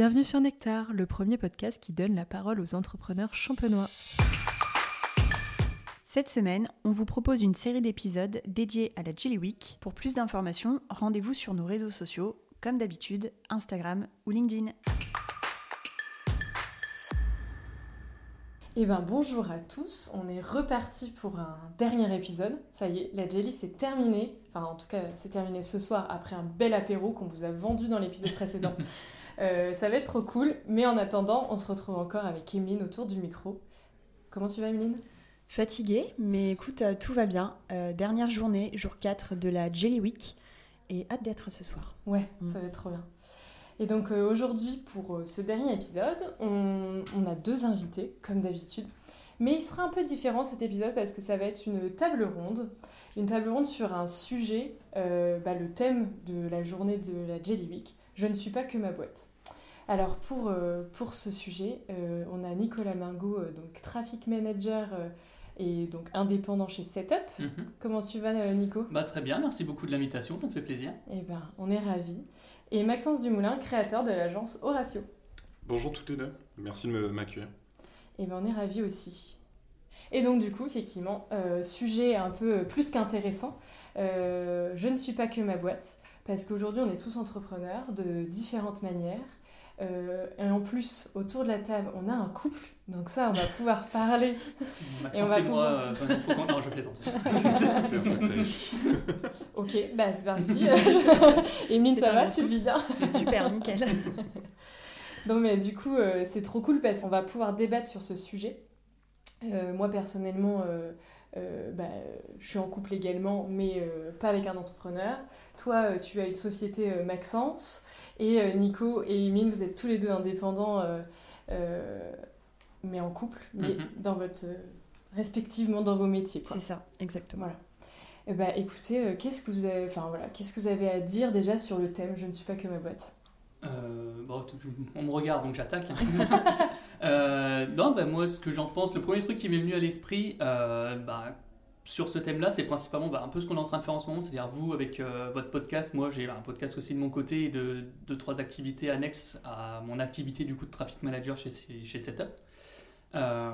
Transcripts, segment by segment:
Bienvenue sur Nectar, le premier podcast qui donne la parole aux entrepreneurs champenois. Cette semaine, on vous propose une série d'épisodes dédiés à la Jelly Week. Pour plus d'informations, rendez-vous sur nos réseaux sociaux, comme d'habitude, Instagram ou LinkedIn. Eh ben bonjour à tous, on est reparti pour un dernier épisode. Ça y est, la Jelly c'est terminé. Enfin en tout cas c'est terminé ce soir après un bel apéro qu'on vous a vendu dans l'épisode précédent. Euh, ça va être trop cool, mais en attendant on se retrouve encore avec Emeline autour du micro. Comment tu vas Emeline? Fatiguée, mais écoute, euh, tout va bien. Euh, dernière journée, jour 4 de la Jelly Week, et hâte d'être ce soir. Ouais, mm. ça va être trop bien. Et donc aujourd'hui, pour ce dernier épisode, on, a deux invités, comme d'habitude. Mais il sera un peu différent cet épisode parce que ça va être une table ronde. Une table ronde sur un sujet, bah, le thème de la journée de la Jelly Week. Je ne suis pas que ma boîte. Alors pour, euh, pour ce sujet, euh, on a Nicolas Mingo, euh, donc traffic manager et donc indépendant chez Setup. Mhm. Comment tu vas Nico? Bah, Très bien, merci beaucoup de l'invitation, ça me fait plaisir. Eh ben, on est ravis. Et Maxence Dumoulin, créateur de l'agence Horatio. Bonjour toutes les deux, merci de m'accueillir. Eh ben, on est ravis aussi. Et donc du coup, effectivement, sujet un peu plus qu'intéressant, je ne suis pas que ma boîte, parce qu'aujourd'hui on est tous entrepreneurs de différentes manières. Euh, et en plus, autour de la table, on a un couple. Donc ça, on va pouvoir parler. et on va pouvoir... moi, euh, faut qu'on... non, je plaisante. ok, bah c'est parti. Émile, ça va Tu le vis bien Super, nickel. Donc, mais du coup, euh, c'est trop cool parce qu'on va pouvoir débattre sur ce sujet. moi, personnellement, bah, je suis en couple également, mais pas avec un entrepreneur. Toi, tu as une société Maxence. Et euh, Nico et Emile, vous êtes tous les deux indépendants, euh, euh, mais en couple, mais mhm. dans votre, respectivement dans vos métiers. C'est ça, exactement. Voilà. Eh ben, écoutez, qu'est-ce que vous avez, enfin voilà, qu'est-ce que vous avez à dire déjà sur le thème? Je ne suis pas que ma boîte. bon, on me regarde donc j'attaque. non, bah, moi ce que j'en pense, le premier truc qui m'est venu à l'esprit, bah, sur ce thème-là, c'est principalement bah, un peu ce qu'on est en train de faire en ce moment, c'est-à-dire vous avec euh, votre podcast. Moi, j'ai un podcast aussi de mon côté et de deux, trois activités annexes à mon activité du coup de traffic manager chez, chez Setup. Euh,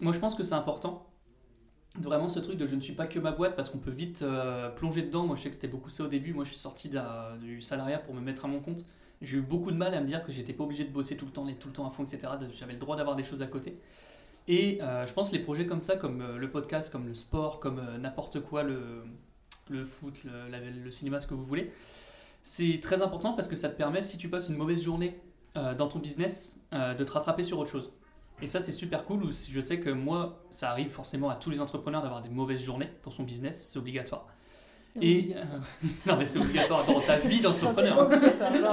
moi, je pense que c'est important. Vraiment ce truc de je ne suis pas que ma boîte parce qu'on peut vite euh, plonger dedans. Moi, je sais que c'était beaucoup ça au début. Moi, je suis sorti du salariat pour me mettre à mon compte. J'ai eu beaucoup de mal à me dire que j'étais pas obligé de bosser tout le temps, tout le temps à fond, etc. J'avais le droit d'avoir des choses à côté. Et euh, je pense les projets comme ça, comme euh, le podcast, comme le sport, comme euh, n'importe quoi, le, le foot, le, le, cinéma, ce que vous voulez, c'est très important parce que ça te permet, si tu passes une mauvaise journée dans ton business, de te rattraper sur autre chose. Et ça, c'est super cool. Je sais que moi, ça arrive forcément à tous les entrepreneurs d'avoir des mauvaises journées dans son business, c'est obligatoire. Et non mais c'est obligatoire dans ta vie d'entrepreneur.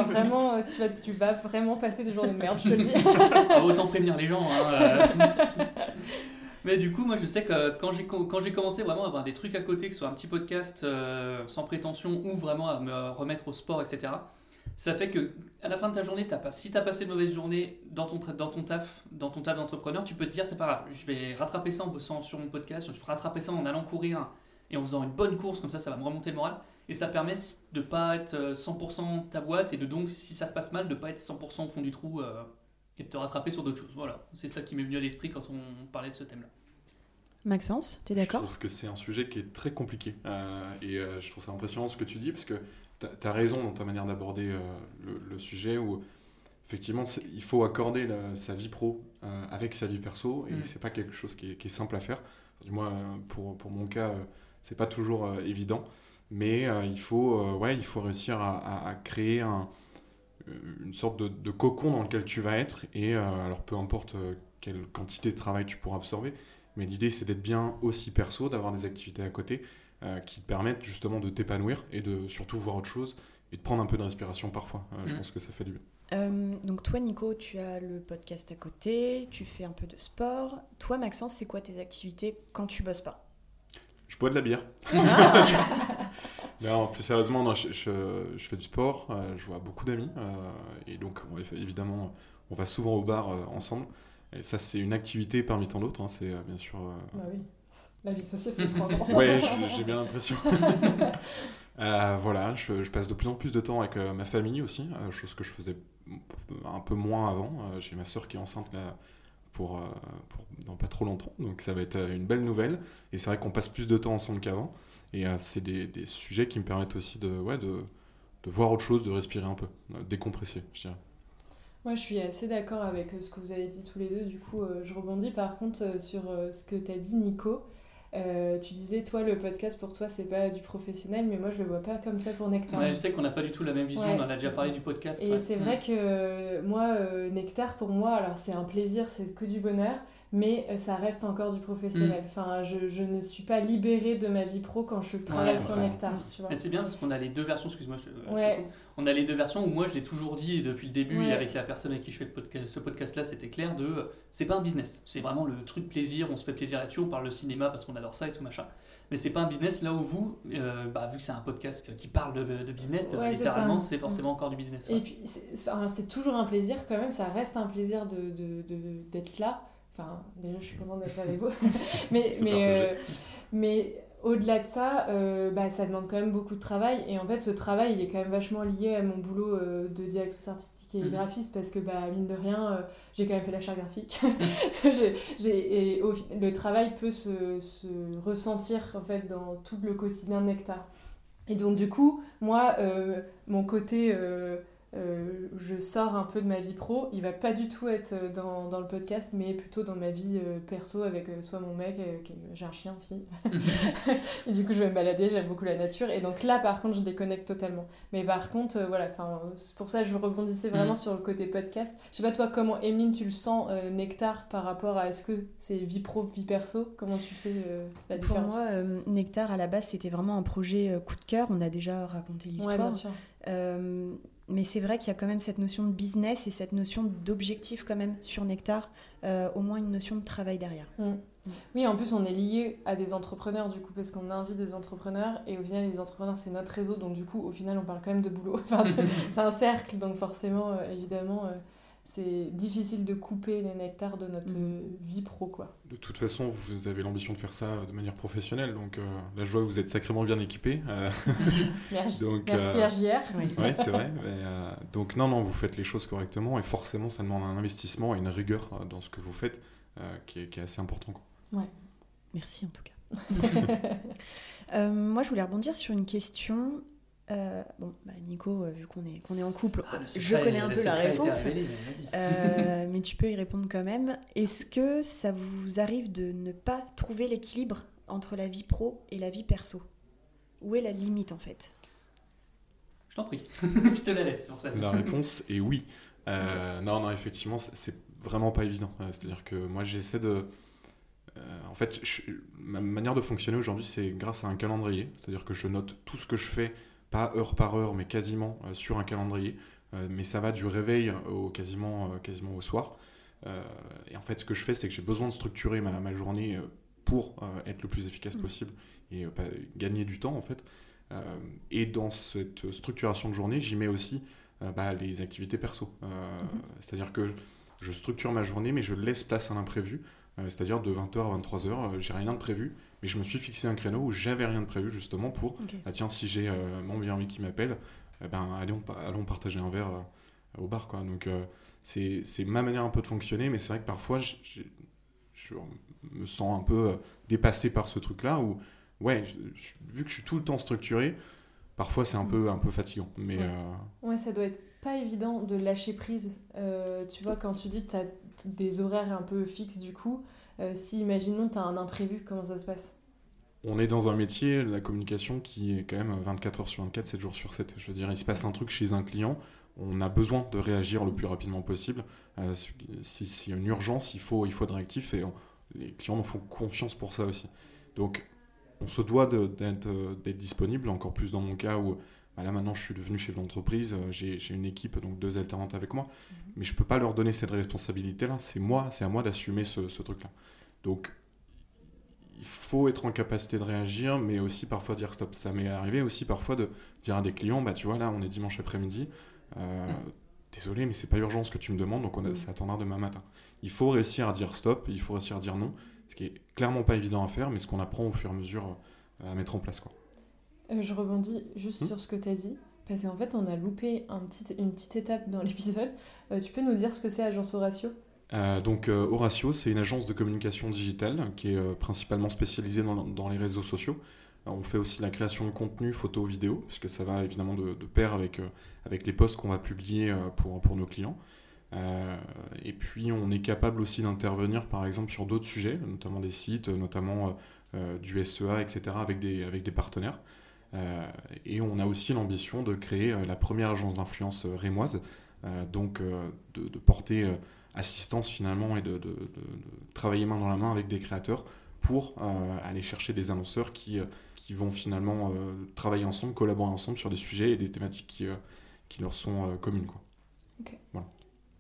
Vraiment, tu vas, tu vas vraiment passer des journées de merde, je te le dis. Ah, autant prévenir les gens. Hein, euh. mais du coup, moi, je sais que quand j'ai quand j'ai commencé vraiment à avoir des trucs à côté, que ce soit un petit podcast euh, sans prétention ou vraiment à me remettre au sport, etc. Ça fait que à la fin de ta journée, as pas, si tu as passé une mauvaise journée dans ton, dans ton taf, dans ton taf d'entrepreneur, tu peux te dire c'est pas grave, je vais rattraper ça en bossant sur mon podcast, je vais rattraper ça en allant courir et en faisant une bonne course, comme ça, ça va me remonter le moral. Et ça permet de pas être 100% euh, ta boîte et de donc, si ça se passe mal, de pas être 100% au fond du trou euh, et de te rattraper sur d'autres choses. Voilà, c'est ça qui m'est venu à l'esprit quand on parlait de ce thème-là. Maxence, tu es d'accord? Je trouve que c'est un sujet qui est très compliqué. Euh, et je trouve ça impressionnant ce que tu dis, parce que tu as, raison dans ta manière d'aborder le, sujet où effectivement il faut accorder sa vie pro avec sa vie perso et mm. c'est pas quelque chose qui est, qui est, simple à faire. Du moins, pour, pour mon cas c'est pas toujours euh, évident, mais euh, il, faut, euh, ouais, il faut réussir à, créer un, une sorte de, cocon dans lequel tu vas être, et alors peu importe quelle quantité de travail tu pourras absorber, mais l'idée c'est d'être bien aussi perso, d'avoir des activités à côté qui te permettent justement de t'épanouir et de surtout voir autre chose et de prendre un peu d'inspiration parfois. Je mmh. pense que ça fait du bien. donc toi Nico, tu as le podcast à côté, tu fais un peu de sport. Toi Maxence, c'est quoi tes activités quand tu bosses pas? Je bois de la bière. non, plus sérieusement, je, fais du sport, euh, je vois beaucoup d'amis. Euh, et donc, évidemment, on va souvent au bar euh, ensemble. Et ça, c'est une activité parmi tant d'autres. Hein, c'est bien sûr. Bah oui. La vie sociale, c'est trop important. oui, j'ai bien l'impression. voilà, je, passe de plus en plus de temps avec ma famille aussi, chose que je faisais un peu moins avant. J'ai ma soeur qui est enceinte là euh, pour dans pas trop longtemps, donc ça va être euh, une belle nouvelle. Et c'est vrai qu'on passe plus de temps ensemble qu'avant. Et euh, c'est des, des sujets qui me permettent aussi de, ouais, de, de voir autre chose, de respirer un peu, décompresser, je dirais. Moi, je suis assez d'accord avec ce que vous avez dit tous les deux. Du coup, je rebondis par contre sur ce que tu as dit, Nico. Euh, tu disais, toi, le podcast pour toi, c'est pas du professionnel, mais moi, je le vois pas comme ça pour Nectar. Ouais, je sais qu'on n'a pas du tout la même vision, Ouais. on en a déjà parlé du podcast. Et ouais. c'est vrai que euh, moi, euh, Nectar, pour moi, alors c'est un plaisir, c'est que du bonheur, mais euh, ça reste encore du professionnel. Enfin, je, je ne suis pas libérée de ma vie pro quand je travaille sur. Nectar, tu vois. C'est bien parce qu'on a les deux versions, excuse-moi, Ouais. on a les deux versions où moi je l'ai toujours dit depuis le début Ouais. et avec la personne avec qui je fais le podcast, ce podcast là c'était clair de euh, c'est pas un business, c'est vraiment le truc plaisir, on se fait plaisir là-dessus, on parle de cinéma parce qu'on adore ça et tout machin. Mais c'est pas un business là où vous, euh, bah, vu que c'est un podcast qui parle de, de business, littéralement c'est forcément encore du business. Et puis, c'est toujours un plaisir quand même, ça reste un plaisir de, de, de- d'être là. Enfin, déjà, je suis contente d'être avec vous. mais, mais, euh, mais au-delà de ça, euh, bah, ça demande quand même beaucoup de travail. Et en fait, ce travail, il est quand même vachement lié à mon boulot euh, de directrice artistique et Mhm. graphiste parce que, bah, mine de rien, euh, j'ai quand même fait la charte graphique. J'ai- j'ai- et au le travail peut se, se ressentir en fait dans tout le quotidien de Nectar. Et donc, du coup, moi, mon côté. Euh, je sors un peu de ma vie pro, il va pas du tout être euh, dans, dans le podcast, mais plutôt dans ma vie euh, perso avec euh, soit mon mec, euh, j'ai un chien aussi, et du coup je vais me balader, j'aime beaucoup la nature, et donc là par contre je déconnecte totalement. Mais par contre, euh, voilà, enfin, c'est pour ça que je rebondissais vraiment Mhm. sur le côté podcast. Je sais pas toi comment, Emeline, tu le sens, euh, Nectar, par rapport à est-ce que c'est vie pro, vie perso? Comment tu fais euh, la Pour différence? moi, euh, Nectar, à la base, c'était vraiment un projet euh, coup de cœur. On a déjà raconté Ouais, l'histoire. bien sûr. Mais c'est vrai qu'il y a quand même cette notion de business et cette notion d'objectif quand même sur Nectar, euh, au moins une notion de travail derrière. Oui, en plus, on est lié à des entrepreneurs, du coup, parce qu'on invite des entrepreneurs, et au final, les entrepreneurs, c'est notre réseau, donc du coup, au final, on parle quand même de boulot. C'est un cercle, donc forcément, euh, évidemment, euh, c'est difficile de couper les nectars de notre Mhm. euh, vie pro, quoi. De toute façon, vous avez l'ambition de faire ça de manière professionnelle, donc euh, là je vois que vous êtes sacrément bien équipé. euh, Merci, Donc, merci euh, RJR. Ouais, c'est vrai. mais, euh, donc non, non, vous faites les choses correctement et forcément, ça demande un investissement et une rigueur euh, dans ce que vous faites euh, qui, est, qui est assez important. quoi. Merci en tout cas. Euh, moi, je voulais rebondir sur une question. Euh, bon, bah, Nico, euh, vu qu'on est, qu'on est en couple, Ah, je connais un peu la réponse. révélé, mais vas-y. Euh, mais tu peux y répondre quand même. Est-ce que ça vous arrive de ne pas trouver l'équilibre entre la vie pro et la vie perso? Où est la limite en fait? Je t'en prie, je te la laisse sur ça. La réponse est oui. Euh, Non, non, effectivement, c'est- vraiment pas évident. C'est-à-dire que moi, j'essaie de. euh, en fait, je- ma manière de fonctionner aujourd'hui, c'est grâce à un calendrier. C'est-à-dire que je note tout ce que je fais, pas heure par heure, mais quasiment euh, sur un calendrier. Euh, mais ça va du réveil au quasiment, euh, quasiment au soir. Et en fait, ce que je fais, c'est que j'ai besoin de structurer ma, ma journée pour être le plus efficace Mm. possible et pas- gagner du temps, en fait. Et dans cette structuration de journée, j'y mets aussi bah, les activités perso. Mhm. C'est-à-dire que je structure ma journée, mais je laisse place à l'imprévu. Euh, C'est-à-dire de 20h à 23h, euh, j'ai rien de prévu, mais je me suis fixé un créneau où j'avais rien de prévu justement pour, ah, tiens, si j'ai euh, mon meilleur ami qui m'appelle, eh ben, allons, allons partager un verre euh, au bar. Quoi. Donc euh, c'est c'est ma manière un peu de fonctionner, mais c'est vrai que parfois je, je- je me sens un peu euh, dépassé par ce truc-là, où, ouais, je- vu que je suis tout le temps structuré, parfois c'est un peu, un peu fatigant. Mais Ouais. euh, Ouais, ça doit être pas évident de lâcher prise. Euh, tu vois, quand tu dis que tu as des horaires un peu fixes, du coup, euh, si, imaginons, tu as un imprévu, comment ça se passe? On est dans un métier, la communication, qui est quand même 24 heures sur 24, 7 jours sur 7. Je veux dire, il se passe un truc chez un client, on a besoin de réagir le plus rapidement possible. Euh, si s'il y a une urgence, il faut, il faut être réactif et on- les clients nous font confiance pour ça aussi. Donc, on se doit d'être disponible, encore plus dans mon cas où bah là maintenant je suis devenu chef d'entreprise, euh, j'ai une équipe, donc deux alternantes avec moi, mais je peux pas leur donner cette responsabilité-là, c'est moi, c'est à moi d'assumer ce, ce truc-là. Donc, il faut être en capacité de réagir, mais aussi parfois dire stop. Ça m'est arrivé aussi parfois de dire à des clients, bah tu vois là, on est dimanche après-midi, euh, désolé, mais c'est pas urgent ce que tu me demandes, donc on a, Mm. ça attendra demain matin. Il faut réussir à dire stop, il faut réussir à dire non, ce qui est clairement pas évident à faire, mais ce qu'on apprend au fur et à mesure euh, à mettre en place. Quoi. Euh, Je rebondis juste Hmm. sur ce que tu as dit. Parce qu'en fait, on a loupé un petit, une petite étape dans l'épisode. Euh, tu peux nous dire ce que c'est Agence Horatio? Euh, donc euh, Horatio, c'est une agence de communication digitale qui est euh, principalement spécialisée dans, les réseaux sociaux. On fait aussi la création de contenu photo, vidéo, puisque ça va évidemment de, pair avec, avec les posts qu'on va publier pour, pour nos clients. Et puis on est capable aussi d'intervenir par exemple sur d'autres sujets, notamment des sites, notamment du SEA, etc., avec des, avec des partenaires. Et on a aussi l'ambition de créer la première agence d'influence rémoise, donc de, porter assistance finalement et de, de- de- de travailler main dans la main avec des créateurs pour euh, aller chercher des annonceurs qui, euh, qui vont finalement euh, travailler ensemble, collaborer ensemble sur des sujets et des thématiques qui, euh, qui leur sont euh, communes. Quoi.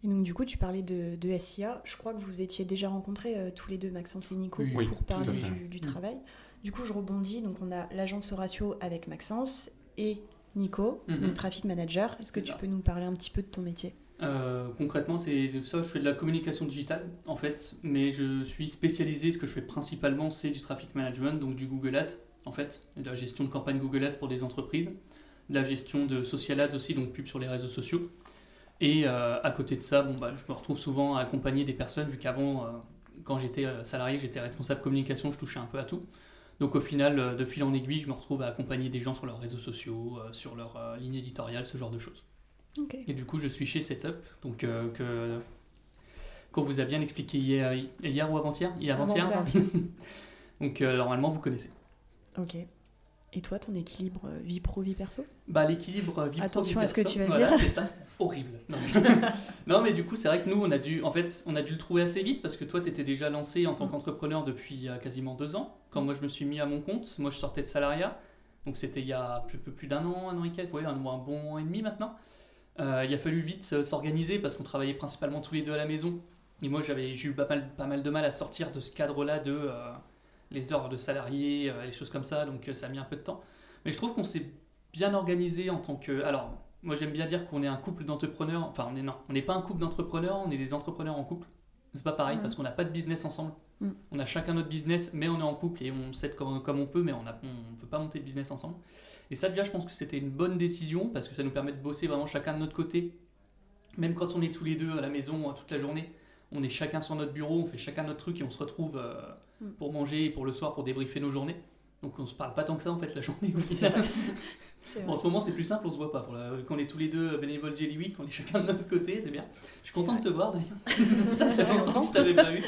Et donc, du coup, tu parlais de, de SIA. Je crois que vous étiez déjà rencontrés euh, tous les deux, Maxence et Nico, Oui, pour parler du, du travail. Du coup, je rebondis. Donc, on a l'agence Horatio avec Maxence et Nico, Mhm. donc traffic manager. Est-ce que tu ça. peux nous parler un petit peu de ton métier? Euh, concrètement, c'est ça, je fais de la communication digitale en fait, mais je suis spécialisé, ce que je fais principalement, c'est du traffic management, donc du Google Ads en fait, de la gestion de campagne Google Ads pour des entreprises, de la gestion de social ads aussi, donc pub sur les réseaux sociaux. Et euh, à côté de ça, bon, bah, je me retrouve souvent à accompagner des personnes, vu qu'avant, euh, quand j'étais salarié, j'étais responsable communication, je touchais un peu à tout. Donc au final, de fil en aiguille, je me retrouve à accompagner des gens sur leurs réseaux sociaux, sur leur ligne éditoriale, ce genre de choses. Et du coup, je suis chez Setup, donc euh, que qu'on vous a bien expliqué hier, hier ou avant-hier? Hier avant-hier. Donc euh, normalement, vous connaissez. Ok. Et toi, ton équilibre euh, vie pro, vie perso? Bah l'équilibre vie pro, Attention à ce que tu vas voilà, dire. c'est ça. Horrible. Non. Non, mais du coup, c'est vrai que nous, on a dû, en fait, on a dû le trouver assez vite parce que toi, tu étais déjà lancé en tant Mm. qu'entrepreneur depuis quasiment deux ans. Quand moi, je me suis mis à mon compte, moi, je sortais de salariat. Donc, c'était il y a un peu plus d'un an, un an et quelques, ouais, un, un bon an et demi maintenant. Euh, il a fallu vite euh, s'organiser parce qu'on travaillait principalement tous les deux à la maison. Et moi, j'avais j'ai eu pas mal, pas mal de mal à sortir de ce cadre-là de euh, les heures de salarié, euh, les choses comme ça. Donc, ça a mis un peu de temps. Mais je trouve qu'on s'est bien organisé en tant que. Alors, moi, j'aime bien dire qu'on est un couple d'entrepreneurs. Enfin, on est non, on n'est pas un couple d'entrepreneurs, on est des entrepreneurs en couple. C'est pas pareil Mhm. parce qu'on n'a pas de business ensemble. Mm. On a chacun notre business, mais on est en couple et on s'aide comme, comme on peut, mais on ne on veut pas monter de business ensemble. Et ça, déjà, je pense que c'était une bonne décision parce que ça nous permet de bosser vraiment chacun de notre côté. Même quand on est tous les deux à la maison euh, toute la journée, on est chacun sur notre bureau, on fait chacun notre truc et on se retrouve euh, Mm. pour manger et pour le soir pour débriefer nos journées. Donc on se parle pas tant que ça en fait la journée Bon, en ce moment, c'est plus simple, on se voit pas. Pour la- Quand on est tous les deux bénévoles Jelly Week, on est chacun de notre côté, c'est bien. Je suis content de te voir d'ailleurs. Ça fait longtemps que je t'avais pas vu.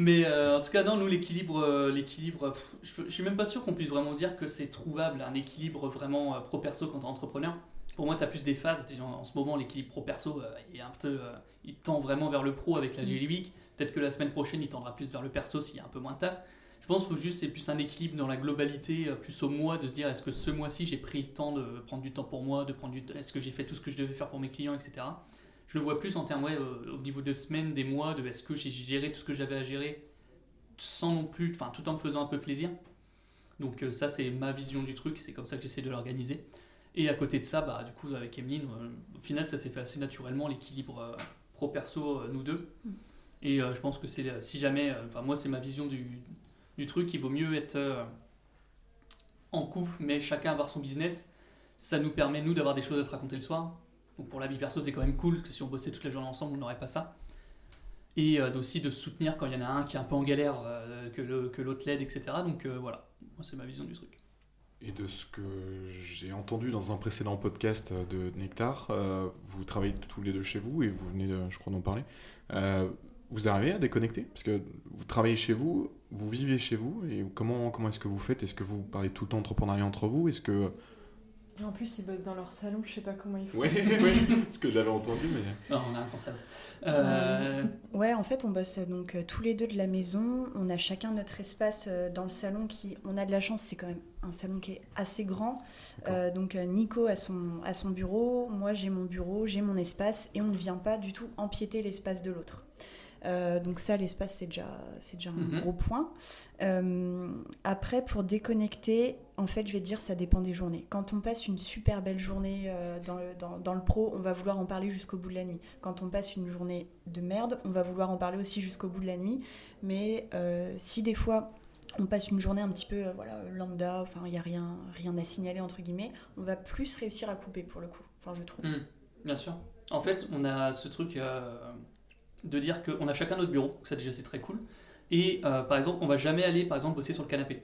Mais euh, en tout cas, non, nous, l'équilibre, euh, l'équilibre pff, je, je suis même pas sûr qu'on puisse vraiment dire que c'est trouvable, un équilibre vraiment euh, pro-perso quand t'es entrepreneur. Pour moi, tu as plus des phases. En, en ce moment, l'équilibre pro-perso, il, est un peu, il tend vraiment vers le pro avec la Jelly Week. Peut-être que la semaine prochaine, il tendra plus vers le perso s'il y a un peu moins de taf. Je pense que juste c'est plus un équilibre dans la globalité, plus au mois, de se dire est-ce que ce mois-ci j'ai pris le temps de prendre du temps pour moi, de prendre du est-ce que j'ai fait tout ce que je devais faire pour mes clients, etc. Je le vois plus en termes euh, au niveau de semaines, des mois, de est-ce que j'ai géré tout ce que j'avais à gérer sans non plus, enfin tout en me faisant un peu plaisir. Donc euh, ça c'est ma vision du truc, c'est comme ça que j'essaie de l'organiser. Et à côté de ça, bah, du coup avec Emeline, euh, au final ça s'est fait assez naturellement l'équilibre pro-perso nous deux. Et je pense que c'est si jamais, enfin moi c'est ma vision du, du truc, il vaut mieux être en couple, mais chacun avoir son business. Ça nous permet, nous, d'avoir des choses à se raconter le soir. Donc pour la vie perso, c'est quand même cool, parce que si on bossait toute la journée ensemble, on n'aurait pas ça. Et euh, aussi de soutenir quand il y en a un qui est un peu en galère, euh, que l'autre l'aide, etc. Donc euh, voilà, moi c'est ma vision du truc. Et de ce que j'ai entendu dans un précédent podcast de Nectar, vous travaillez tous les deux chez vous et vous venez, je crois, d'en parler. Vous arrivez à déconnecter? Parce que vous travaillez chez vous, vous vivez chez vous, et comment, comment est-ce que vous faites? Est-ce que vous parlez tout le temps entrepreneuriat entre vous? Est-ce que... Et en plus, ils bossent dans leur salon, je sais pas comment ils font. Oui, oui, ce que j'avais entendu, mais... Non, on a un concept. Euh, Ouais, en fait, on bosse donc euh, tous les deux de la maison. On a chacun notre espace euh, dans le salon qui, on a de la chance, c'est quand même un salon qui est assez grand. Euh, donc Nico a son, a son bureau, moi j'ai mon bureau, j'ai mon espace et on ne vient pas du tout empiéter l'espace de l'autre. Euh, donc ça, l'espace, c'est déjà, c'est déjà un Mhm. gros point. Euh, après, pour déconnecter, en fait, je vais te dire, ça dépend des journées. Quand on passe une super belle journée euh, dans, le, dans, dans le pro, on va vouloir en parler jusqu'au bout de la nuit. Quand on passe une journée de merde, on va vouloir en parler aussi jusqu'au bout de la nuit. Mais si des fois on passe une journée un petit peu voilà, lambda, enfin il n'y a rien, rien à signaler entre guillemets, on va plus réussir à couper pour le coup, enfin je trouve. Hmm, bien sûr. En fait, on a ce truc de dire qu'on a chacun notre bureau, ça déjà c'est très cool. Et par exemple, on va jamais aller par exemple bosser sur le canapé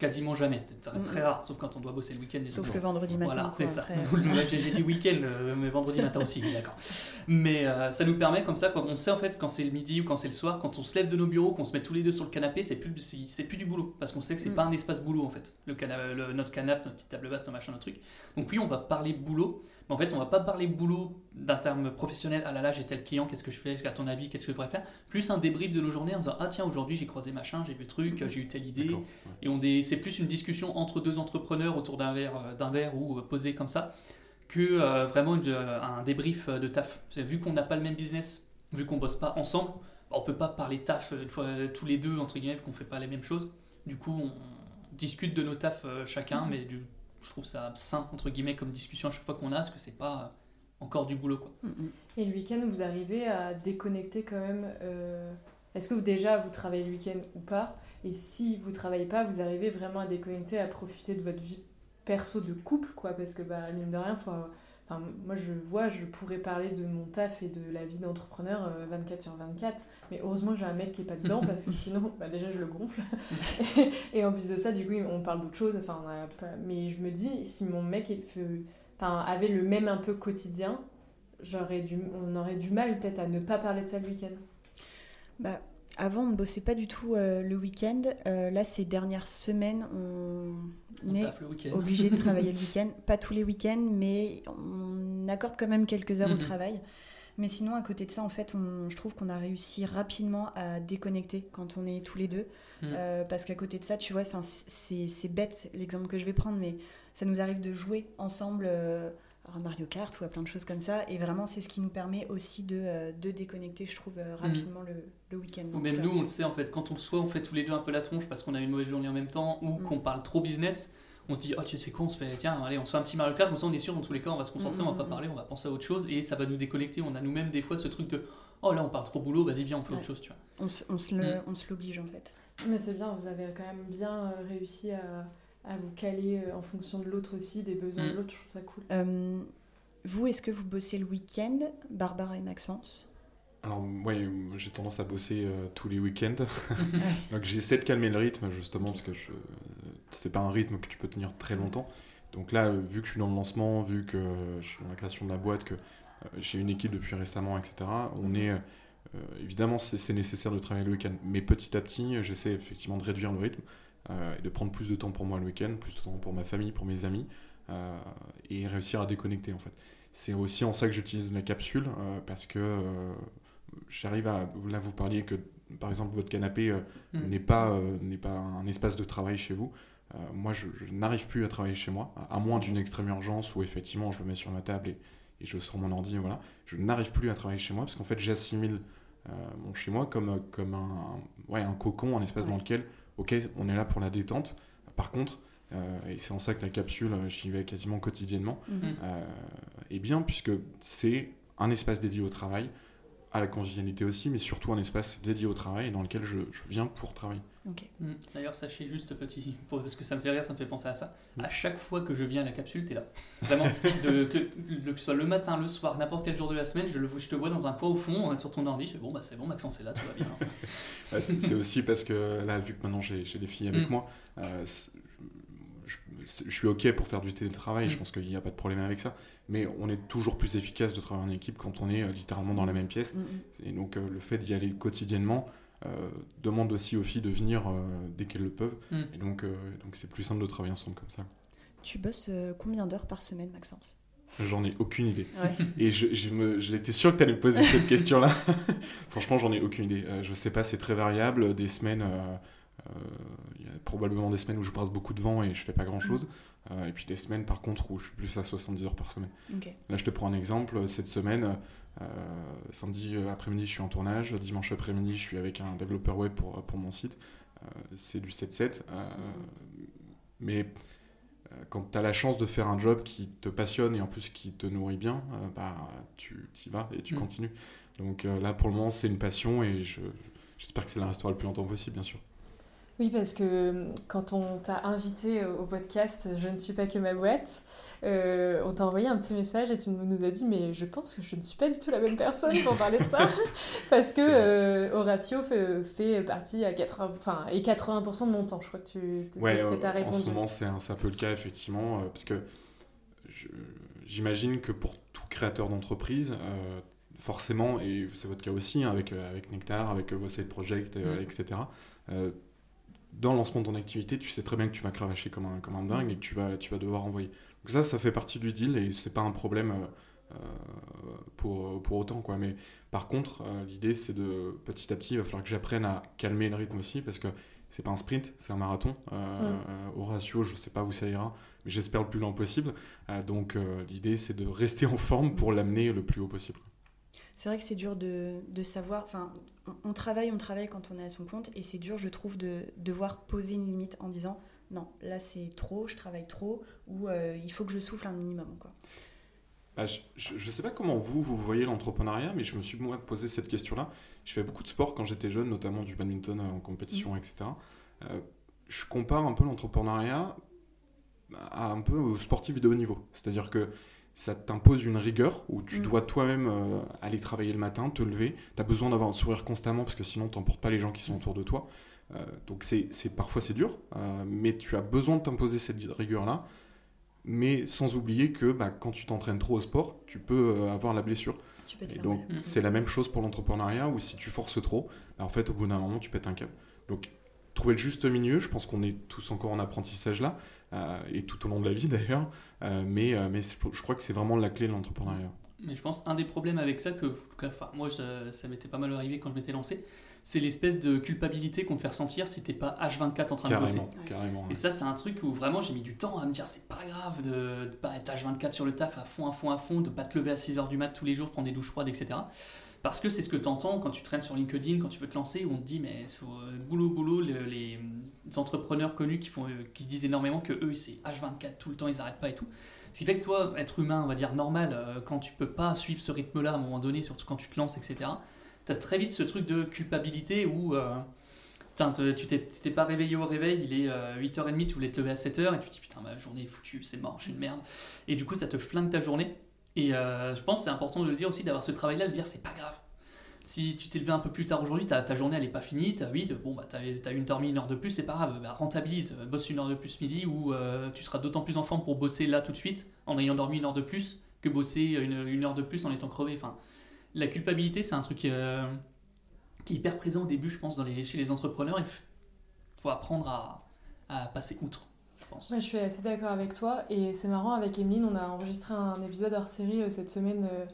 quasiment jamais. C'est très rare, sauf quand on doit bosser le week-end. Sauf le vendredi matin. Voilà, c'est ça. J'ai dit week-end, mais vendredi matin aussi, d'accord. Mais euh, ça nous permet comme ça, quand on sait en fait quand c'est le midi ou quand c'est le soir, quand on se lève de nos bureaux, qu'on se met tous les deux sur le canapé, c'est plus, c'est plus du boulot. Parce qu'on sait que c'est mm. pas un espace boulot en fait. Le, notre canapé, notre petite table basse, notre machin, notre truc. Donc oui, on va parler boulot, en fait, on va pas parler boulot d'un terme professionnel. Ah là là, j'ai tel client, qu'est-ce que je fais À ton avis, qu'est-ce que je pourrais faire? Plus un débrief de nos journées en disant Ah tiens, aujourd'hui j'ai croisé machin, j'ai vu truc, j'ai eu telle idée. Et on c'est plus une discussion entre deux entrepreneurs autour d'un verre, euh, d'un verre ou euh, posé comme ça que euh, vraiment un débrief de taf. Vu qu'on n'a pas le même business, vu qu'on bosse pas ensemble, on peut pas parler taf tous les deux entre guillemets, qu'on fait pas les mêmes choses. Du coup, on discute de nos tafs chacun, mm-hmm. mais du je trouve ça sain, entre guillemets, comme discussion à chaque fois qu'on a, parce que c'est pas encore du boulot. Quoi. Mm, mm. Et le week-end, vous arrivez à déconnecter quand même Est-ce que vous, déjà, vous travaillez le week-end ou pas? Et si vous travaillez pas, vous arrivez vraiment à déconnecter, à profiter de votre vie perso de couple, quoi Parce que, bah, mine de rien, faut moi, je vois, je pourrais parler de mon taf et de la vie d'entrepreneur 24 euh, sur 24, mais heureusement, j'ai un mec qui est pas dedans parce que sinon, bah, déjà, je le gonfle. et, en plus de ça, du coup, on parle d'autre chose. Enfin, mais je me dis, si mon mec enfin, avait le même un peu quotidien, j'aurais du... on aurait du mal peut-être à ne pas parler de ça le week-end. Bah, avant, on ne bossait pas du tout euh, le week-end. Euh, là, ces dernières semaines, on, est obligé de travailler le week-end. Pas tous les week-ends, mais on accorde quand même quelques heures au mhm. travail. Mais sinon, à côté de ça, en fait, je trouve qu'on a réussi rapidement à déconnecter quand on est tous les deux. Mhm. Euh, parce qu'à côté de ça, tu vois, c'est bête l'exemple que je vais prendre, mais ça nous arrive de jouer ensemble à Mario Kart ou à plein de choses comme ça. Et vraiment, c'est ce qui nous permet aussi de, euh, de déconnecter, je trouve, euh, rapidement le, le week-end. Ou même nous, on le sait en fait, quand on soit on fait tous les deux un peu la tronche parce qu'on a une mauvaise journée en même temps ou mm. qu'on parle trop business, on se dit, oh tu sais quoi, on se fait, tiens, allez, on se fait un petit Mario Kart, comme ça on est sûr, dans tous les cas, on va se concentrer, on va pas mm. parler, on va penser à autre chose et ça va nous déconnecter. On a nous-mêmes des fois ce truc de, oh là on parle trop boulot, vas-y, viens, on fait autre chose, tu vois. On, on se l'oblige en fait. Mais c'est bien, vous avez quand même bien euh, réussi à à vous caler en fonction de l'autre aussi, des besoins de l'autre, je trouve ça cool. Vous, est-ce que vous bossez le week-end, Barbara et Maxence? Alors, oui, j'ai tendance à bosser euh, tous les week-ends. Donc, j'essaie de calmer le rythme, justement, parce que je... c'est pas un rythme que tu peux tenir très longtemps. Donc, là, euh, vu que je suis dans le lancement, vu que je suis dans la création de la boîte, que euh, j'ai une équipe depuis récemment, etc., on est. évidemment, c'est nécessaire de travailler le week-end. Mais petit à petit, j'essaie effectivement de réduire le rythme et de prendre plus de temps pour moi le week-end, plus de temps pour ma famille, pour mes amis. Euh, et réussir à déconnecter en fait. C'est aussi en ça que j'utilise la capsule euh, parce que euh, j'arrive à. Là, vous parliez que par exemple votre canapé mm. n'est pas, n'est pas un espace de travail chez vous. moi, je, n'arrive plus à travailler chez moi, à, moins d'une extrême urgence où effectivement je me mets sur ma table et, et je sors mon ordi. Voilà. Je n'arrive plus à travailler chez moi parce qu'en fait, j'assimile mon chez moi comme, comme un, ouais, un cocon, un espace dans lequel, ok, on est là pour la détente. Par contre, euh, et c'est en ça que la capsule, euh, j'y vais quasiment quotidiennement, mhm. euh, et bien puisque c'est un espace dédié au travail, à la convivialité aussi, mais surtout un espace dédié au travail dans lequel je, viens pour travailler. Mm. D'ailleurs, sachez juste petit, parce que ça me fait rire, ça me fait penser à ça. Mm. À chaque fois que je viens à la capsule, tu es là. Vraiment, de, que, que, ce soit le matin, le soir, n'importe quel jour de la semaine, je, le, je te vois dans un coin au fond, sur ton ordi, je fais bon, bah c'est bon, Maxence est là, tout va bien. c'est aussi parce que là, vu que maintenant j'ai des filles avec mm. moi, je suis OK pour faire du télétravail, je pense qu'il n'y a pas de problème avec ça, mais on est toujours plus efficace de travailler en équipe quand on est euh, littéralement dans la même pièce. Et donc euh, le fait d'y aller quotidiennement euh, demande aussi aux filles de venir dès qu'elles le peuvent. Et donc donc c'est plus simple de travailler ensemble comme ça. Tu bosses combien d'heures par semaine, Maxence? J'en ai aucune idée. Et je, je, j'étais sûr que tu allais me poser cette question-là. Franchement, j'en ai aucune idée. je sais pas, c'est très variable. Des semaines, euh, il y a probablement des semaines où je brasse beaucoup de vent et je fais pas grand chose. Euh, et puis des semaines par contre où je suis plus à 70 heures par semaine. Là je te prends un exemple. Cette semaine, euh, samedi après-midi je suis en tournage. Dimanche après-midi je suis avec un développeur web pour, pour mon site. c'est du 7-7. mais quand tu as la chance de faire un job qui te passionne et en plus qui te nourrit bien, bah, tu y vas et tu mm. continues. Donc là, pour le moment, c'est une passion et j'espère que c'est la restera le plus longtemps possible, bien sûr. Oui, parce que euh, quand on t'a invité au podcast Je ne suis pas que ma boîte, euh, on t'a envoyé un petit message et tu nous as dit Mais je pense que je ne suis pas du tout la bonne personne pour parler de ça. parce que euh, Horatio fait, fait, partie à 80%, enfin, et 80% de mon temps. Je crois que tu ouais, ce que as répondu. En ce moment, c'est un, un, peu le cas, effectivement, parce que j'imagine que pour tout créateur d'entreprise, forcément, et c'est votre cas aussi, hein, avec, avec Nectar, avec vos side projects, mm. etc dans le lancement de ton activité, tu sais très bien que tu vas cravacher comme un, comme un dingue et que tu vas, tu vas devoir envoyer. Donc ça, ça fait partie du deal et c'est pas un problème euh, euh, pour, pour autant. Quoi. Mais par contre, euh, l'idée, c'est de petit à petit, il va falloir que j'apprenne à calmer le rythme aussi parce que c'est pas un sprint, c'est un marathon. au ratio, je sais pas où ça ira, mais j'espère le plus lent possible. donc l'idée, c'est de rester en forme pour l'amener le plus haut possible. C'est vrai que c'est dur de, de savoir, enfin, on, travaille, on travaille quand on est à son compte, et c'est dur, je trouve, de devoir poser une limite en disant non, là c'est trop, je travaille trop, ou euh, il faut que je souffle un minimum. Quoi. Bah, je ne sais pas comment vous, vous voyez l'entrepreneuriat, mais je me suis moi posé cette question-là. Je fais beaucoup de sport quand j'étais jeune, notamment du badminton en compétition, mmh. etc. Euh, je compare un peu l'entrepreneuriat à un peu au sportif de haut niveau. C'est-à-dire que ça t'impose une rigueur où tu mm. dois toi-même euh, aller travailler le matin, te lever. Tu as besoin d'avoir un sourire constamment parce que sinon tu n'emportes pas les gens qui sont autour de toi. Euh, donc c'est, parfois c'est dur, euh, mais tu as besoin de t'imposer cette rigueur-là. Mais sans oublier que bah, quand tu t'entraînes trop au sport, tu peux avoir la blessure. Et donc c'est la même chose pour l'entrepreneuriat où si tu forces trop, bah, en fait au bout d'un moment tu pètes un câble. Donc trouver le juste milieu, je pense qu'on est tous encore en apprentissage là, et tout au long de la vie d'ailleurs. Euh, mais, euh, mais je crois que c'est vraiment la clé de l'entrepreneuriat. Mais je pense un des problèmes avec ça, que moi ça, m'était pas mal arrivé quand je m'étais lancé, c'est l'espèce de culpabilité qu'on te fait ressentir si t'es pas H24 en train de bosser. Carrément, Et ça, c'est un truc où vraiment j'ai mis du temps à me dire c'est pas grave de, de pas être H24 sur le taf à fond, à fond, à fond, de pas te lever à 6h du mat tous les jours, prendre des douches froides, etc. Parce que c'est ce que tu entends quand tu traînes sur LinkedIn, quand tu veux te lancer, où on te dit, mais euh, boulot, boulot, les, entrepreneurs connus qui, font, euh, qui disent énormément que eux, c'est H24 tout le temps, ils n'arrêtent pas et tout. Ce qui fait que toi, être humain, on va dire normal, euh, quand tu peux pas suivre ce rythme-là à un moment donné, surtout quand tu te lances, etc., tu as très vite ce truc de culpabilité où tu t'es pas réveillé au réveil, il est 8h30, tu voulais te lever à 7h, et tu te dis putain, ma journée est foutue, c'est mort, je suis une merde. Et du coup, ça te flingue ta journée. Et euh, je pense que c'est important de le dire aussi, d'avoir ce travail-là, de dire c'est pas grave. Si tu t'es levé un peu plus tard aujourd'hui, ta, ta journée elle est pas finie, t'as 8, bon bah t'as as une heure, une heure de plus, c'est pas grave, bah, rentabilise, euh, bosse une heure de plus midi ou euh, tu seras d'autant plus en forme pour bosser là tout de suite en ayant dormi une heure de plus que bosser une, une heure de plus en étant crevé. Enfin, la culpabilité c'est un truc qui est hyper présent au début, je pense, chez les entrepreneurs. Il faut apprendre à, à passer outre je suis assez d'accord avec toi. Et c'est marrant, avec Emeline, on a enregistré un épisode hors série euh, cette semaine euh,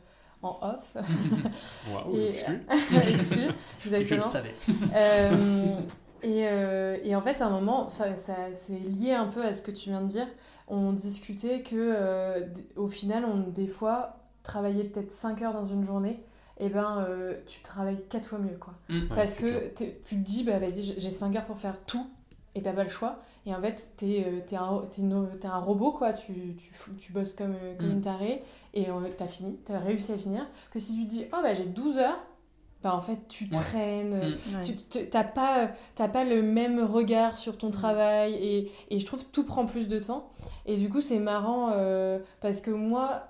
en off. Waouh, exclu. exclu, exactement. Je le savais. Euh, et, et, en fait, à un moment, ça, ça c'est lié un peu à ce que tu viens de dire. On discutait que, au final, on, des fois, travailler peut-être 5 heures dans une journée, et eh ben, tu travailles 4 fois mieux. Quoi. Mm. Parce que tu te dis, bah, vas-y, j'ai 5 heures pour faire tout, et t'as pas le choix. Et en fait, t'es euh, es un, es un robot, quoi. Tu, tu, tu bosses comme, euh, comme mm. une tarée et euh, t'as fini, t'as réussi à finir. Que si tu dis, oh bah j'ai 12 heures, bah en fait tu traînes, mm. tu t'as pas, pas le même regard sur ton mm. travail et, et, je trouve que tout prend plus de temps. Et du coup, c'est marrant parce que moi,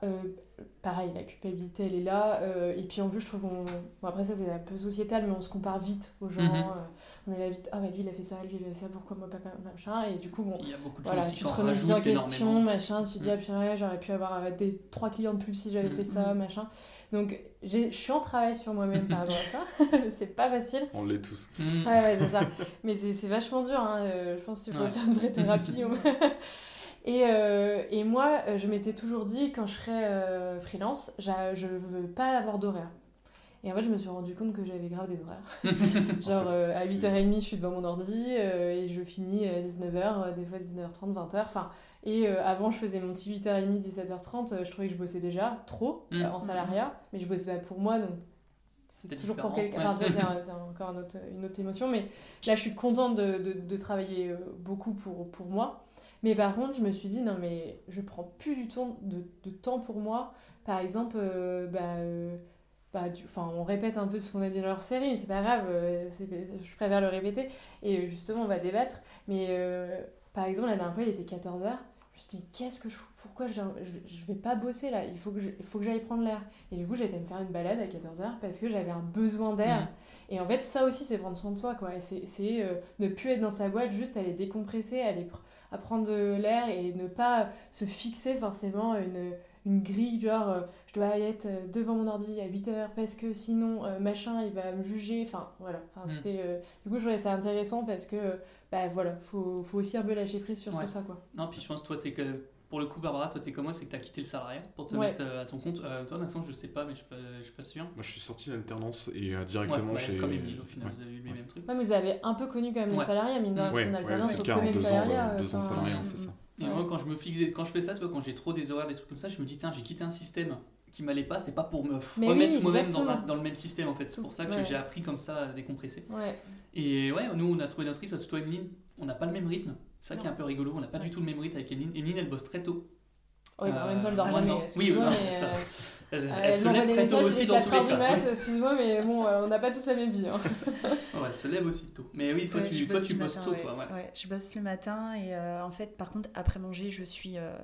pareil, la culpabilité, elle est là. Euh, et puis en plus, je trouve qu'on. Bon, après, ça, c'est un peu sociétal, mais on se compare vite aux gens. Mhm. Euh, on est là vite. Ah, bah lui, il a fait ça, lui, il a fait ça, pourquoi moi, papa, machin. Et du coup, bon. voilà, tu te remets en question, machin. Tu te dis, mm. ah, purée, j'aurais pu avoir euh, des trois clients de plus si j'avais mm, fait ça, mm. machin. Donc, je suis en travail sur moi-même par rapport à ça. c'est pas facile. On l'est tous. Ouais, ouais, c'est ça. Mais c'est vachement dur. Hein. Je pense qu'il faut faire une vraie thérapie. Et, euh, et, moi, euh, je m'étais toujours dit, quand je serais euh, freelance, je veux pas avoir d'horaire. Et en fait, je me suis rendu compte que j'avais grave des horaires. Genre, à 8h30, je suis devant mon ordi et je finis à 19h, des fois 19h30, 20h. Enfin, et avant, je faisais mon petit 8h30, 17h30. je trouvais que je bossais déjà trop mm. en salariat, mais je bossais pas pour moi, donc c'est toujours pour quelqu'un. Enfin, c'est encore une autre émotion, mais là, je suis contente de, de, de travailler beaucoup pour, pour moi. Mais par contre, je me suis dit, non, mais je prends plus du tout de, temps pour moi. Par exemple, euh, bah, euh, bah, on répète un peu ce qu'on a dit dans leur série, mais c'est pas grave, euh, je préfère le répéter. Et justement, on va débattre. Mais par exemple, la dernière fois, il était 14h. Je me suis dit, mais qu'est-ce que je fous? Pourquoi je, je, vais pas bosser là? Il faut que j'aille prendre l'air. Et du coup, été me faire une balade à 14h parce que j'avais un besoin d'air. Mhm. Et en fait, ça aussi, c'est prendre soin de soi. quoi. Et C'est euh, ne plus être dans sa boîte, juste aller décompresser, aller pr- à prendre de l'air et ne pas se fixer forcément une, une grille, genre euh, je dois aller être euh, devant mon ordi à 8 heures parce que sinon euh, machin il va me juger. Enfin voilà, enfin, Mm. c'était, du coup je trouvais ça intéressant parce que bah voilà, faut, faut aussi un peu lâcher prise sur Ouais. tout ça quoi. Non, puis je pense, toi, c'est que pour le coup, Barbara, toi, t'es comme moi, c'est que t'as quitté le salariat pour te Ouais. mettre euh, à ton compte. Euh, toi, Maxence, je sais pas, mais je suis pas, je suis pas sûr. Moi, je suis sorti d'alternance et euh, directement Ouais, ouais, chez. Comme Émilie, au final, Ouais. vous avez eu les Ouais. mêmes trucs. Mais vous avez un peu connu quand même le salariat, mine de rien, alternance, c'est faut le connaître le deux ans, salariat. euh, deux ans enfin, salarié, c'est ça. Et Ouais. moi, quand je me fixais, quand je fais ça, tu vois, quand j'ai trop des horaires, des trucs comme ça, je me dis, tiens, j'ai quitté un système qui m'allait pas, c'est pas pour me Mais remettre oui, moi-même dans, un- exactement. dans le même système en fait. C'est pour ça que Ouais. j'ai appris comme ça à décompresser. Ouais. Et ouais, nous on a trouvé notre rythme parce que toi, Emeline, on n'a pas le même rythme. C'est ça qui est un peu rigolo, on n'a pas Ouais. du tout le même rythme avec Emeline. Emeline, elle bosse très tôt. Ouais, bah, en même temps, elle dort Euh. Excuse-moi, Oui, mais. oui, ça. euh, Elle, elle Elle se lève très tôt aussi dans 4 tous les heures du cas. mat, excuse-moi, mais bon, euh, on n'a pas tous la même vie. hein. Ouais, elle se lève aussi tôt. Mais oui, toi, Ouais, tu, toi, bosse tu bosses matin, tôt, ouais. toi. Ouais. Ouais, je bosse le matin et euh, en fait, par contre, après manger, je suis, euh,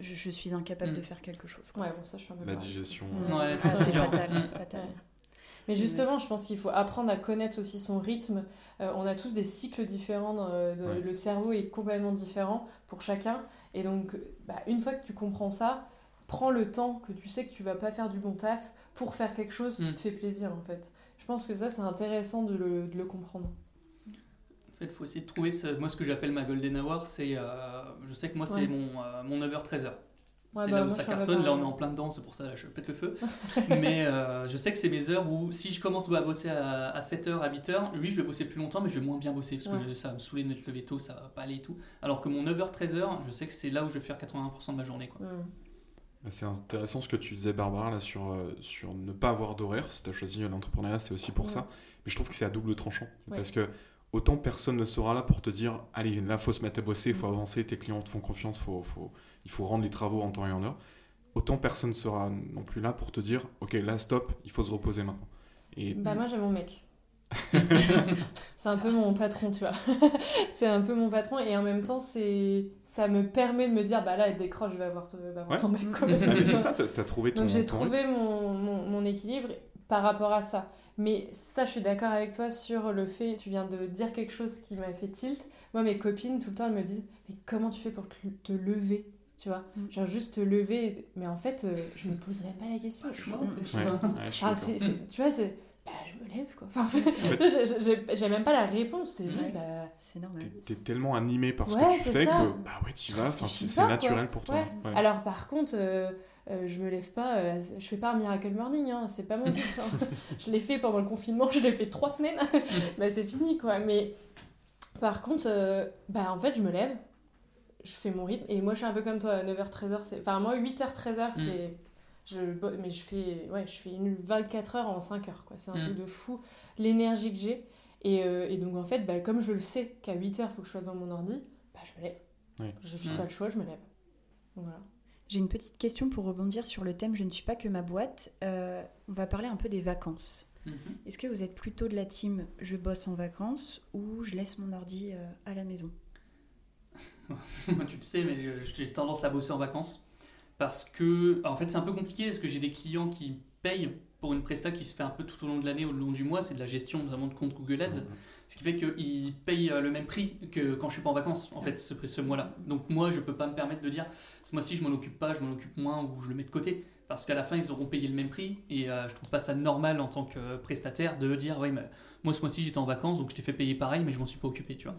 je, je suis incapable Mm. de faire quelque chose. quoi. Ouais, bon, ça, je suis un peu La digestion. Ouais, Ah, c'est fatal, Mm. fatal. Mais justement, je pense qu'il faut apprendre à connaître aussi son rythme. Euh, on a tous des cycles différents. de- Ouais. Le cerveau est complètement différent pour chacun. Et donc, bah, une fois que tu comprends ça, prends le temps que tu sais que tu vas pas faire du bon taf pour faire quelque chose qui Mm. te fait plaisir, en fait. Je pense que ça, c'est intéressant de le, de le comprendre. En fait, il faut essayer de trouver ce- moi ce que j'appelle ma golden hour. C'est, euh, je sais que moi, c'est mon, euh, mon 9h-13h. Ouais, c'est bah, là où ça cartonne. Là, on est pareil. en plein dedans, c'est pour ça là, je pète le feu. mais euh, je sais que c'est mes heures où, si je commence à bosser à, à 7h, à 8h, lui, je vais bosser plus longtemps, mais je vais moins bien bosser parce que ça va me saouler de m'être levé tôt, ça va pas aller et tout. Alors que mon 9h, 13h, je sais que c'est là où je vais faire 80% de ma journée. Quoi. Mm. C'est intéressant ce que tu disais, Barbara, là, sur, euh, sur ne pas avoir d'horaire. Si tu as choisi l'entrepreneuriat, c'est aussi pour Ouais. ça. Mais je trouve que c'est à double tranchant. Ouais. Parce que autant personne ne sera là pour te dire allez, là, faut se mettre à bosser, il faut Mm. avancer, tes clients te font confiance, faut, faut, il faut rendre les travaux en temps et en heure. Autant personne ne sera non plus là pour te dire ok, là, stop, il faut se reposer maintenant. Et Bah, moi, j'ai mon mec. c'est un peu mon patron, tu vois. c'est un peu mon patron et en même temps, c'est ça me permet de me dire bah là, elle décroche, je vais avoir, ton- va avoir Ouais. ton mec. quoi. Ça, Ah, c'est ça, t'as as trouvé ton. Donc j'ai trouvé mon, mon, mon équilibre par rapport à ça. Mais ça, je suis d'accord avec toi sur le fait, tu viens de dire quelque chose qui m'a fait tilt. Moi, mes copines, tout le temps, elles me disent Mais comment tu fais pour te, lever Tu vois? Mm. Genre juste te lever. Mais en fait, euh, je me pose même pas la question. Je en plus, Ouais, ouais. je Ah, c'est- tu vois, c'est. Bah, je me lève, quoi. Enfin, j'ai- j'ai j'ai même pas la réponse. C'est juste, Ouais. bah. C'est normal. T'es- T'es tellement animé par ce Ouais, que tu c'est fais ça. que bah ouais, tu Je vas, c'est c'est pas, quoi. naturel pour toi. Ouais. Ouais. Alors par contre, euh, euh, je me lève pas, euh, je fais pas un miracle morning, hein, c'est pas mon but. hein. je l'ai fait pendant le confinement, je l'ai fait trois semaines, bah c'est fini quoi. Mais par contre, euh, bah en fait je me lève, je fais mon rythme et moi je suis un peu comme toi, 9h 13h, c'est, enfin moi 8h 13h c'est, je, mais je fais, ouais je fais une 24 heures en 5 heures quoi. C'est un Mm. truc de fou, l'énergie que j'ai et, euh, et donc en fait bah, comme je le sais qu'à 8h faut que je sois devant mon ordi, bah je me lève. Je n'ai Mm. pas le choix, je me lève. Donc voilà. J'ai une petite question pour rebondir sur le thème Je ne suis pas que ma boîte. Euh, on va parler un peu des vacances. Mhm. Est-ce que vous êtes plutôt de la team je bosse en vacances ou je laisse mon ordi euh, à la maison Moi, tu le sais, mais j'ai tendance à bosser en vacances. Parce que, en fait, c'est un peu compliqué parce que j'ai des clients qui payent pour une presta qui se fait un peu tout au long de l'année, au long du mois. C'est de la gestion notamment de compte Google Ads. Mhm. Ce qui fait qu'ils payent euh, le même prix que quand je suis pas en vacances, en fait, ce, ce mois-là. Donc moi, je peux pas me permettre de dire, ce mois-ci, je m'en occupe pas, je m'en occupe moins ou je le mets de côté. Parce qu'à la fin, ils auront payé le même prix. Et euh, je trouve pas ça normal en tant que prestataire de dire, oui, mais moi, ce mois-ci, j'étais en vacances, donc je t'ai fait payer pareil, mais je m'en suis pas occupé, tu vois.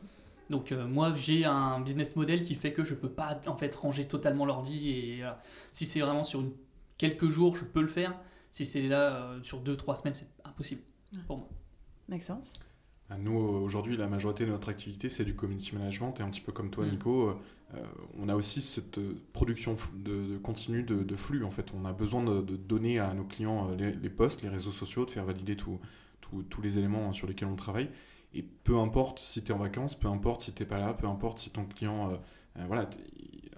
Donc euh, moi, j'ai un business model qui fait que je peux pas, en fait, ranger totalement l'ordi. Et voilà. si c'est vraiment sur une- quelques jours, je peux le faire. Si c'est là, euh, sur deux, trois semaines, c'est impossible pour moi. Maxence Ah, Nous, euh, aujourd'hui, la majorité de notre activité, c'est du community management. Et un petit peu comme toi, Mm. Nico, euh, euh, on a aussi cette euh, production de, de continue de, de flux. En fait, on a besoin de, de donner à nos clients euh, les, les posts, les réseaux sociaux, de faire valider tout- tout- tous les éléments sur lesquels on travaille. Et peu importe si tu es en vacances, peu importe si tu pas là, peu importe si ton client... euh, euh, voilà,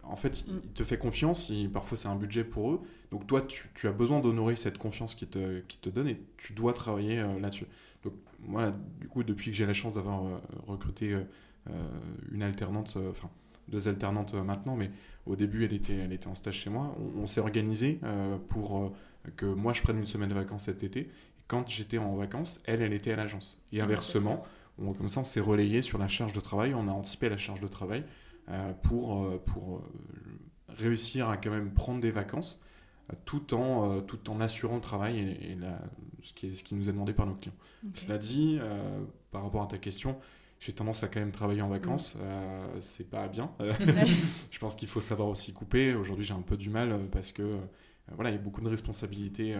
en fait, Mm. il te fait confiance, il- parfois c'est un budget pour eux. Donc toi, tu, tu as besoin d'honorer cette confiance qu'ils te, donnent et tu dois travailler euh, là-dessus. Donc moi, du coup, depuis que j'ai la chance d'avoir euh, recruté une alternante, enfin deux alternantes maintenant, mais au début, elle était, elle était en stage chez moi, on, on s'est organisé pour que moi, je prenne une semaine de vacances cet été. Et quand j'étais en vacances, elle, elle était à l'agence. Et inversement, on- comme ça, on s'est relayé sur la charge de travail, on a anticipé la charge de travail euh, pour, euh, pour euh, réussir à quand même prendre des vacances tout en, tout en assurant le travail et, et la- ce, qui est, ce qui nous est demandé par nos clients. Cela dit, euh, par rapport à ta question, j'ai tendance à quand même travailler en vacances. Euh, c'est pas bien. je pense qu'il faut savoir aussi couper. Aujourd'hui, j'ai un peu du mal parce que euh, voilà, il y a beaucoup de responsabilités,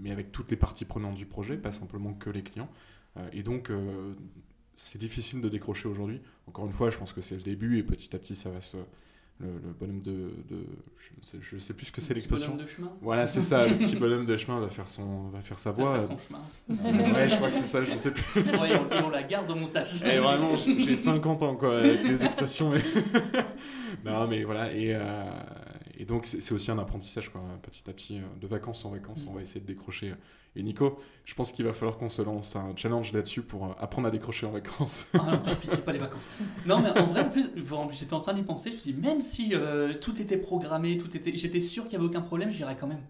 mais avec toutes les parties prenantes du projet, pas simplement que les clients. Euh, et donc, euh, c'est difficile de décrocher aujourd'hui. Encore une fois, je pense que c'est le début et petit à petit, ça va se. Le, le bonhomme de, de- je, sais, je sais plus ce que c'est Petit l'expression. bonhomme de chemin. Voilà, c'est ça. Le petit bonhomme de chemin va faire son, va faire sa voix. fait son chemin. Euh, ouais, je crois que c'est ça. Je sais plus. Ouais, et, on, et on la garde au montage. Et vraiment, j- j'ai 50 ans quoi, avec les expressions. Mais... non, mais voilà. Et, euh, et donc, c'est aussi un apprentissage quoi, petit à petit, euh, de vacances en vacances. On va essayer de décrocher. Et Nico, je pense qu'il va falloir qu'on se lance un challenge là-dessus pour euh, apprendre à décrocher en vacances. Ah non, pitié, pas les vacances. Non, mais en vrai, en plus, j'étais en train d'y penser. Je me suis dit, même si euh, tout était programmé, tout était, j'étais sûr qu'il n'y avait aucun problème, j'irais quand même.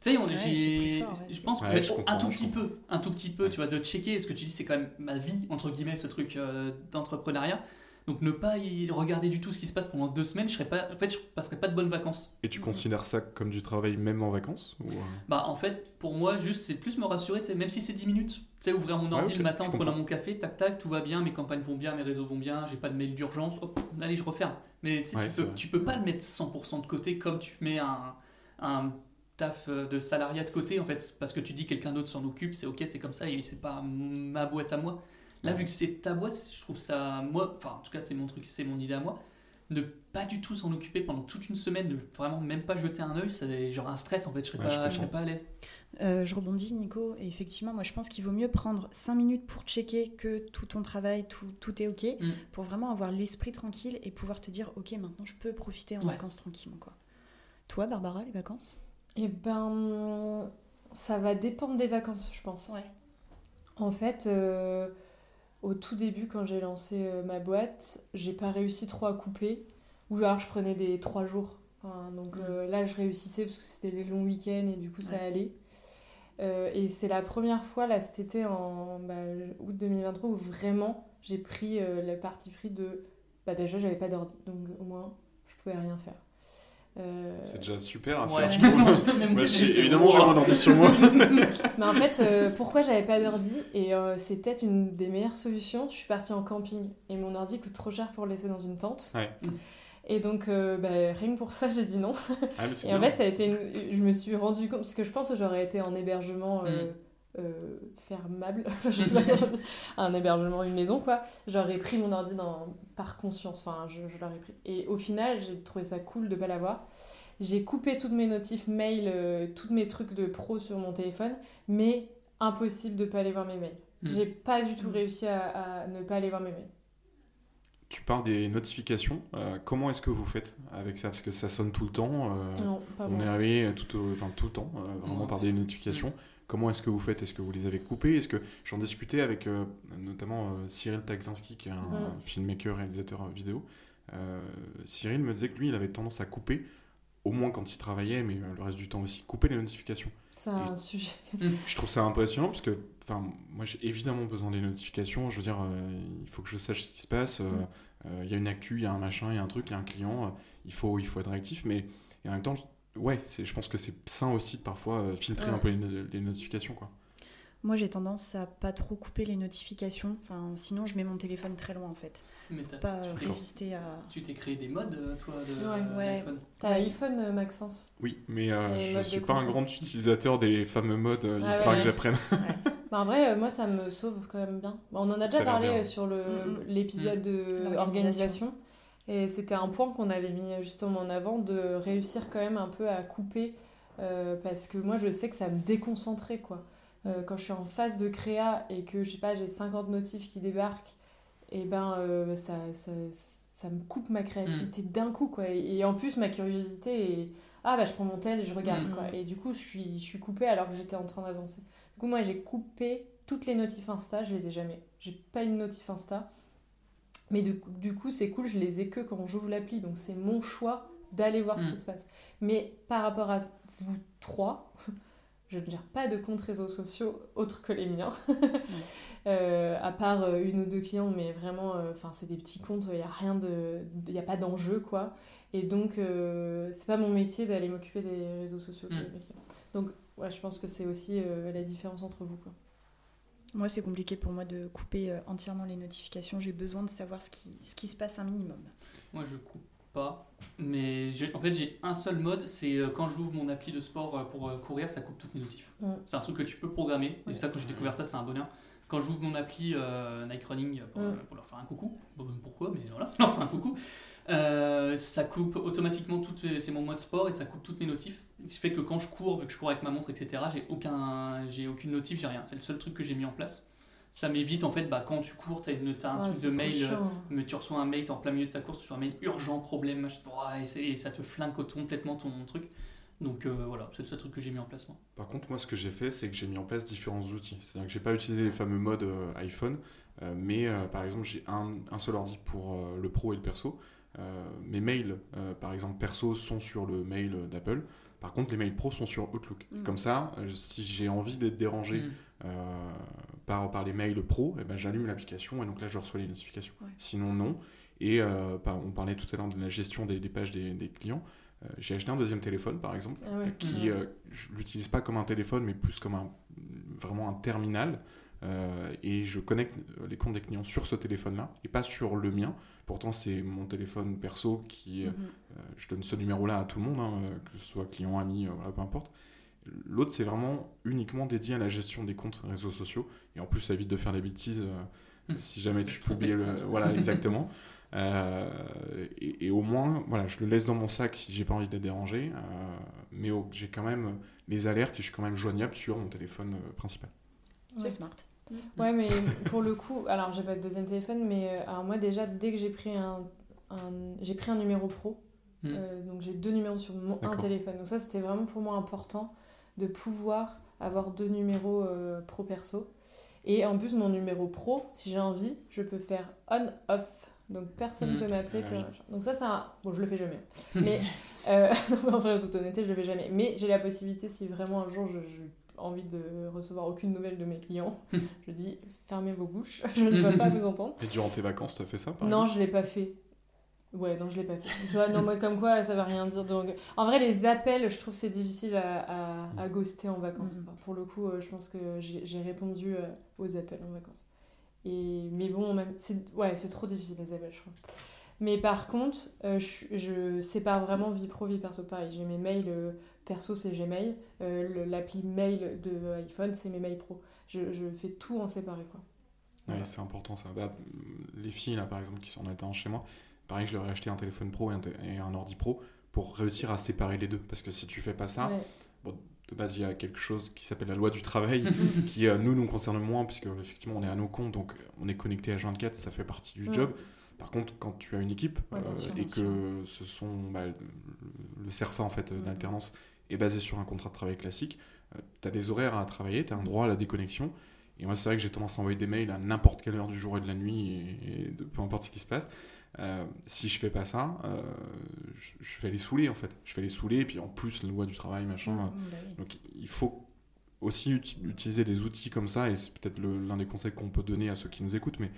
Tu sais, on- Ouais, j'ai- c'est plus fort, ouais, je pense Ouais, je un tout petit peu, un tout petit peu, Ouais. tu vois, de checker. Ce que tu dis, c'est quand même ma vie entre guillemets, ce truc euh, d'entrepreneuriat. Donc ne pas y regarder du tout ce qui se passe pendant deux semaines, je serais pas, en fait, je passerais pas de bonnes vacances. Et tu considères ça comme du travail même en vacances ou, euh, Bah en fait, pour moi, juste c'est plus me rassurer, même si c'est 10 minutes. Tu sais, ouvrir mon ordi le matin en prenant mon café, tac tac, tout va bien, mes campagnes vont bien, mes réseaux vont bien, j'ai pas de mail d'urgence, hop, allez, je referme. Mais tu Ouais, peux, tu peux pas le mettre 100% de côté comme tu mets un, un taf euh, de salariat de côté en fait, parce que tu dis quelqu'un d'autre s'en occupe, c'est ok, c'est comme ça, et c'est pas ma boîte à moi. Là, vu que c'est ta boîte, je trouve ça, moi, enfin en tout cas c'est mon truc, c'est mon idée à moi, ne pas du tout s'en occuper pendant toute une semaine, ne vraiment même pas jeter un œil, ça j'aurais un stress en fait, je serais, Ouais, pas, je serais pas à l'aise. Euh, je rebondis, Nico. Et effectivement, moi, je pense qu'il vaut mieux prendre 5 minutes pour checker que tout ton travail, tout, tout est OK, Mm. pour vraiment avoir l'esprit tranquille et pouvoir te dire, OK, maintenant, je peux profiter en Ouais. vacances tranquillement. Quoi. Toi, Barbara, les vacances? Eh ben, ça va dépendre des vacances, je pense. Ouais. En fait, euh, au tout début, quand j'ai lancé euh, ma boîte, j'ai pas réussi trop à couper. Ou alors je prenais des trois jours. Enfin, donc Mm. euh, là, je réussissais parce que c'était les longs week-ends et du coup, ça Ouais. allait. Euh, et c'est la première fois, là, cet été, en bah, août 2023, où vraiment j'ai pris euh, le parti pris de. Bah, déjà, j'avais pas d'ordi, donc au moins, je pouvais rien faire. Euh, C'est déjà super à Ouais. faire. je trouve. Évidemment, j'ai ordi sur moi. Mais en fait, euh, pourquoi j'avais pas d'ordi Et euh, c'est peut-être une des meilleures solutions. Je suis partie en camping et mon ordi coûte trop cher pour le laisser dans une tente. Ouais. Et donc, euh, bah, rien que pour ça, j'ai dit non. Ah, Et en fait, ça a été une- je me suis rendu compte, parce que je pense que j'aurais été en hébergement euh, Mm. Euh, fermable, je sais pas dire, un hébergement, une maison, quoi. J'aurais pris mon ordi dans... par conscience, enfin, je, je l'aurais pris. Et au final, j'ai trouvé ça cool de pas l'avoir. J'ai coupé toutes mes notifs mail, euh, tous mes trucs de pro sur mon téléphone, mais impossible de pas aller voir mes mails. Mm. J'ai pas du tout Mm. réussi à, à ne pas aller voir mes mails. Tu parles des notifications. euh, comment est-ce que vous faites avec ça? Parce que ça sonne tout le temps. euh, Non, pas on est réveillé tout, au- enfin, tout le temps, euh, vraiment Ouais. par des notifications. Comment est-ce que vous faites? Est-ce que vous les avez coupées Est-ce que j'en discutais avec euh, notamment euh, Cyril Tagzinski, qui est un Mm. filmmaker, réalisateur euh, vidéo. Euh, Cyril me disait que lui, il avait tendance à couper, au moins quand il travaillait, mais euh, le reste du temps aussi, couper les notifications. C'est un sujet. Je trouve ça impressionnant parce que, enfin, moi j'ai évidemment besoin des notifications. Je veux dire, euh, il faut que je sache ce qui se passe. euh, Mm. euh, Il y a une actu, il y a un machin, il y a un truc, il y a un client. euh, il faut, il faut être réactif, mais et en même temps, ouais, c'est, je pense que c'est sain aussi de parfois euh, filtrer Ouais. un peu les, no- les notifications, quoi. Moi, j'ai tendance à pas trop couper les notifications. Enfin, sinon, je mets mon téléphone très loin, en fait. Mais t'as- Pas tu- résister à... Tu t'es créé des modes, euh, toi, de Ouais. euh, Ouais. T'as iPhone, Maxence Oui, mais euh, je suis pas un grand utilisateur des fameux modes. il Ah faudra ouais. que j'apprenne. Bah, en vrai, moi, ça me sauve quand même bien. On en a déjà parlé sur le- Mm, mm. l'épisode de L'organisation. Et c'était un point qu'on avait mis justement en avant de réussir quand même un peu à couper. euh, parce que moi, je sais que ça me déconcentrait, quoi. Euh, quand je suis en phase de créa et que, je sais pas, j'ai 50 notifs qui débarquent, et ben, euh, ça, ça, ça me coupe ma créativité d'un coup, quoi. Et, et en plus, ma curiosité est ah bah je prends mon tel et je regarde Mm. quoi. Et du coup je suis, je suis coupée alors que j'étais en train d'avancer. Du coup moi j'ai coupé toutes les notifs Insta, je les ai jamais. J'ai pas une notif Insta. Mais du coup, du coup c'est cool, je les ai que quand j'ouvre l'appli. Donc c'est mon choix d'aller voir ce Mm. qui se passe. Mais par rapport à vous trois, je ne gère pas de comptes réseaux sociaux autres que les miens. Euh, à part euh, une ou deux clients, mais vraiment, euh, c'est des petits comptes, il n'y a rien de, il n'y a pas d'enjeu quoi. Et donc euh, c'est pas mon métier d'aller m'occuper des réseaux sociaux. Mm. Donc ouais, je pense que c'est aussi la différence entre vous quoi. Moi, c'est compliqué pour moi de couper euh, entièrement les notifications. J'ai besoin de savoir ce qui, ce qui se passe un minimum. Moi, je coupe pas. Mais en fait, j'ai un seul mode, c'est euh, quand j'ouvre mon appli de sport euh, pour courir, ça coupe toutes mes notifs. Mm. C'est un truc que tu peux programmer. Et ça, quand j'ai découvert ça, c'est un bonheur. Quand j'ouvre mon appli euh, Nike Running pour, Mm. pour leur faire un coucou, bon, pourquoi, mais voilà, leur faire un coucou, euh, ça coupe automatiquement toutes c'est mon mode sport et ça coupe toutes mes notifs. Ce qui fait que quand je cours, vu que je cours avec ma montre, etc., j'ai aucun, j'ai aucune notif, j'ai rien. C'est le seul truc que j'ai mis en place. Ça m'évite en fait, bah, quand tu cours, tu as, une, t'as un Ah, truc de mail. euh, chiant. mais tu reçois un mail, t'es en plein milieu de ta course, tu reçois un mail urgent, problème, machin, et, ça te flingue complètement ton truc. Donc euh, voilà, c'est le seul truc que j'ai mis en place moi. Par contre, moi, ce que j'ai fait, c'est que j'ai mis en place différents outils. C'est-à-dire que j'ai pas utilisé les fameux modes euh, iPhone, euh, mais euh, par exemple, j'ai un, un seul ordi pour euh, le pro et le perso. Euh, mes mails, euh, par exemple, perso, sont sur le mail d'Apple. Par contre, les mails pro sont sur Outlook. Mm. Comme ça, euh, si j'ai envie d'être dérangé Mm. euh, par, par les mails pro, eh ben, j'allume l'application et donc là, je reçois les notifications. Ouais. Sinon, non. Et euh, par- on parlait tout à l'heure de la gestion des, des pages des, des clients. Euh, j'ai acheté un deuxième téléphone, par exemple Ah ouais. qui euh, je l'utilise pas comme un téléphone mais plus comme un vraiment un terminal et je connecte les comptes des clients sur ce téléphone là et pas sur le mien pourtant c'est mon téléphone perso qui euh, Mhm. euh, je donne ce numéro là à tout le monde hein, euh, que ce soit client ami euh, voilà, peu importe l'autre c'est vraiment uniquement dédié à la gestion des comptes réseaux sociaux et en plus ça évite de faire des bêtises euh, Mm. si jamais tu peux oublier le voilà exactement euh, et, et au moins, voilà, je le laisse dans mon sac si j'ai pas envie d'être dérangé, euh, mais j'ai quand même les alertes et je suis quand même joignable sur mon téléphone euh, principal. C'est Ouais. smart. Ouais, mais pour le coup, alors j'ai pas de deuxième téléphone, mais euh, alors moi déjà, dès que j'ai pris un, un- j'ai pris un numéro pro, Mm. euh, donc j'ai deux numéros sur mon un téléphone. Donc ça, c'était vraiment pour moi important de pouvoir avoir deux numéros euh, pro perso. Et en plus, mon numéro pro, si j'ai envie, je peux faire on-off. Donc personne ne Mm. peut m'appeler. Ah oui. Donc ça, c'est un... Bon, je le fais jamais. Mais euh, non, mais en vrai, toute honnêteté, je le fais jamais. Mais j'ai la possibilité, si vraiment un jour je- envie de recevoir aucune nouvelle de mes clients, je dis fermez vos bouches, je ne veux pas vous entendre. Et durant tes vacances, tu as fait ça par Non, je l'ai pas fait. Ouais, non, je l'ai pas fait. Tu vois, non, moi, comme quoi, ça va rien dire. Donc, en vrai, les appels, je trouve c'est difficile à, à, à ghoster en vacances. Enfin, Pour le coup, euh, je pense que j'ai répondu euh, aux appels en vacances. Et, mais bon, même, ouais, c'est trop difficile les appels, je trouve. Mais par contre, euh, je, je sépare vraiment vie pro, vie perso. Pareil, j'ai mes mails euh, perso, c'est Gmail. Euh, L'appli mail de iPhone, c'est mes mails pro. Je, je fais tout en séparé, quoi. Ouais, c'est important ça. Bah, les filles là par exemple qui sont en attendant chez moi, pareil, je leur ai acheté un téléphone pro et un, té- et un ordi pro pour réussir à séparer les deux. Parce que si tu fais pas ça, Ouais. de base il y a quelque chose qui s'appelle la loi du travail qui euh, nous nous concerne moins puisque effectivement on est à nos comptes donc on est connecté à 24 ça fait partie du job par contre quand tu as une équipe Ouais, euh, sûr, et que ce sont bah, le- le CERFA en fait d'alternance est basé sur un contrat de travail classique. Tu as des horaires à travailler tu as un droit à la déconnexion. Et moi c'est vrai que j'ai tendance à envoyer des mails à n'importe quelle heure du jour et de la nuit et, et de peu importe ce qui se passe. Euh, si je fais pas ça euh, je, je vais les saouler en fait. Je vais les saouler et puis en plus la loi du travail machin Mhm, bah oui. donc il faut aussi uti- utiliser des outils comme ça, et c'est peut-être l'un des conseils qu'on peut donner à ceux qui nous écoutent, mais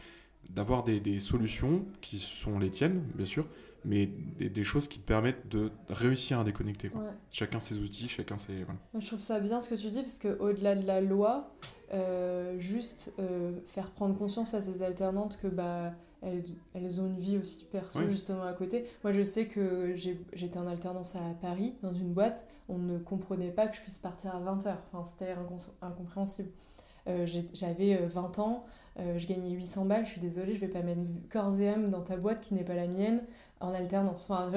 d'avoir des, des solutions qui sont les tiennes, bien sûr, mais des, des choses qui te permettent de réussir à déconnecter. quoi. Ouais. Chacun ses outils, chacun ses... Voilà. Moi, je trouve ça bien ce que tu dis, parce qu'au-delà de la loi, euh, juste euh, faire prendre conscience à ces alternantes que bah, elles, elles ont une vie aussi perso, Oui. justement, à côté. Moi, je sais que j'étais en alternance à Paris, dans une boîte, on ne comprenait pas que je puisse partir à 20h. Enfin, c'était incompréhensible. Euh, J'avais euh, 20 ans, euh, je gagnais 800 balles, je suis désolée, je vais pas mettre corps et âme dans ta boîte qui n'est pas la mienne en alternance. Enfin,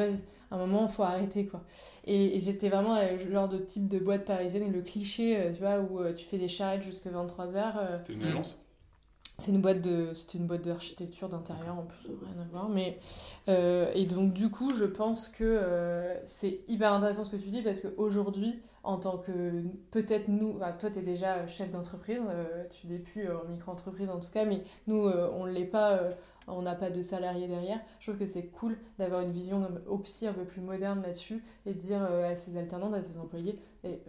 à un moment, il faut arrêter, quoi. Et, et j'étais vraiment euh, le genre de type de boîte parisienne, et le cliché, euh, tu vois, où euh, tu fais des charrettes jusqu'à 23h. C'était une agence? C'est une boîte de c'était une boîte d'architecture d'intérieur en plus rien à voir mais euh, et donc du coup je pense que euh, c'est hyper intéressant ce que tu dis parce qu'aujourd'hui en tant que peut-être nous enfin, toi tu es déjà chef d'entreprise euh, tu n'es plus en micro-entreprise en tout cas mais nous on l'est pas on n'a pas de salariés derrière je trouve que c'est cool d'avoir une vision au psy un peu plus moderne là-dessus et de dire à ses alternants à ses employés et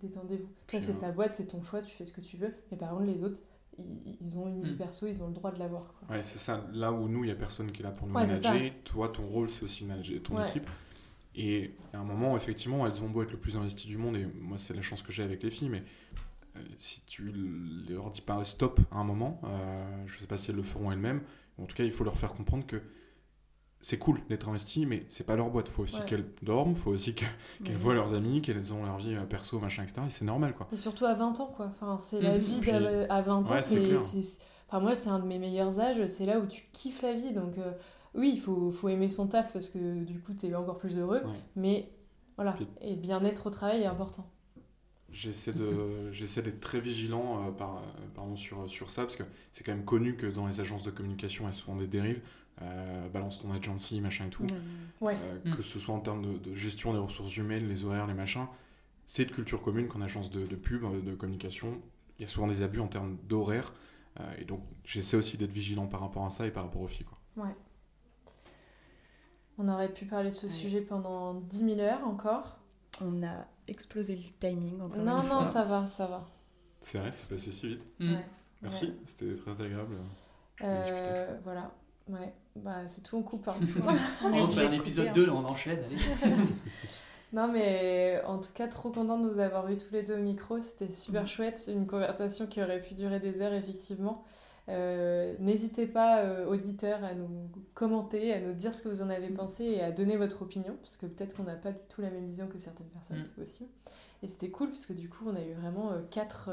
détendez-vous toi c'est ta boîte c'est ton choix tu fais ce que tu veux mais par contre les autres ils, ont une vie mm. perso, ils ont le droit de l'avoir. Ouais, c'est ça. Là où nous, il n'y a personne qui est là pour nous manager, toi, ton rôle, c'est aussi manager ton équipe. Et à un moment, effectivement, elles ont beau être le plus investi du monde, et moi, c'est la chance que j'ai avec les filles, mais euh, si tu leur dis pas stop à un moment, euh, je sais pas si elles le feront elles-mêmes, en tout cas, il faut leur faire comprendre que c'est cool d'être investi, mais c'est pas leur boîte. Faut aussi qu'elles dorment, faut aussi qu'elles voient leurs amis, qu'elles ont leur vie euh, perso, machin, etc. Et c'est normal, quoi. Et surtout à 20 ans, quoi. Enfin, c'est la vie à 20 ans. c'est, enfin, moi, c'est un de mes meilleurs âges. C'est là où tu kiffes la vie. Donc, euh, oui, il faut, faut, aimer son taf parce que du coup, tu es encore plus heureux. Mais voilà, et bien-être au travail est important. J'essaie de j'essaie d'être très vigilant euh, par, pardon, sur, sur ça parce que c'est quand même connu que dans les agences de communication il y a souvent des dérives euh, balance ton agency, machin et tout. Euh, que ce soit en termes de, gestion des ressources humaines, les horaires, les machins. C'est de culture commune qu'en agence de, pub, de communication, il y a souvent des abus en termes d'horaire. et donc, j'essaie aussi d'être vigilant par rapport à ça et par rapport aux filles. Quoi. Ouais. On aurait pu parler de ce sujet pendant 10 000 heures encore. On a explosé le timing encore Non, non, ça va, ça va. C'est vrai, c'est passé si vite. Mm. Merci, c'était très agréable. voilà. Ouais, bah c'est tout, on coupe. Hein, on fait un épisode 2, là, on enchaîne, allez. non, mais en tout cas, trop content de nous avoir eu tous les deux au micro. C'était super mm. chouette. Une conversation qui aurait pu durer des heures, effectivement. Euh, n'hésitez pas, euh, auditeurs, à nous commenter, à nous dire ce que vous en avez mm. pensé et à donner votre opinion, parce que peut-être qu'on n'a pas du tout la même vision que certaines personnes, mm. c'est possible. Et c'était cool, parce que du coup, on a eu vraiment euh, quatre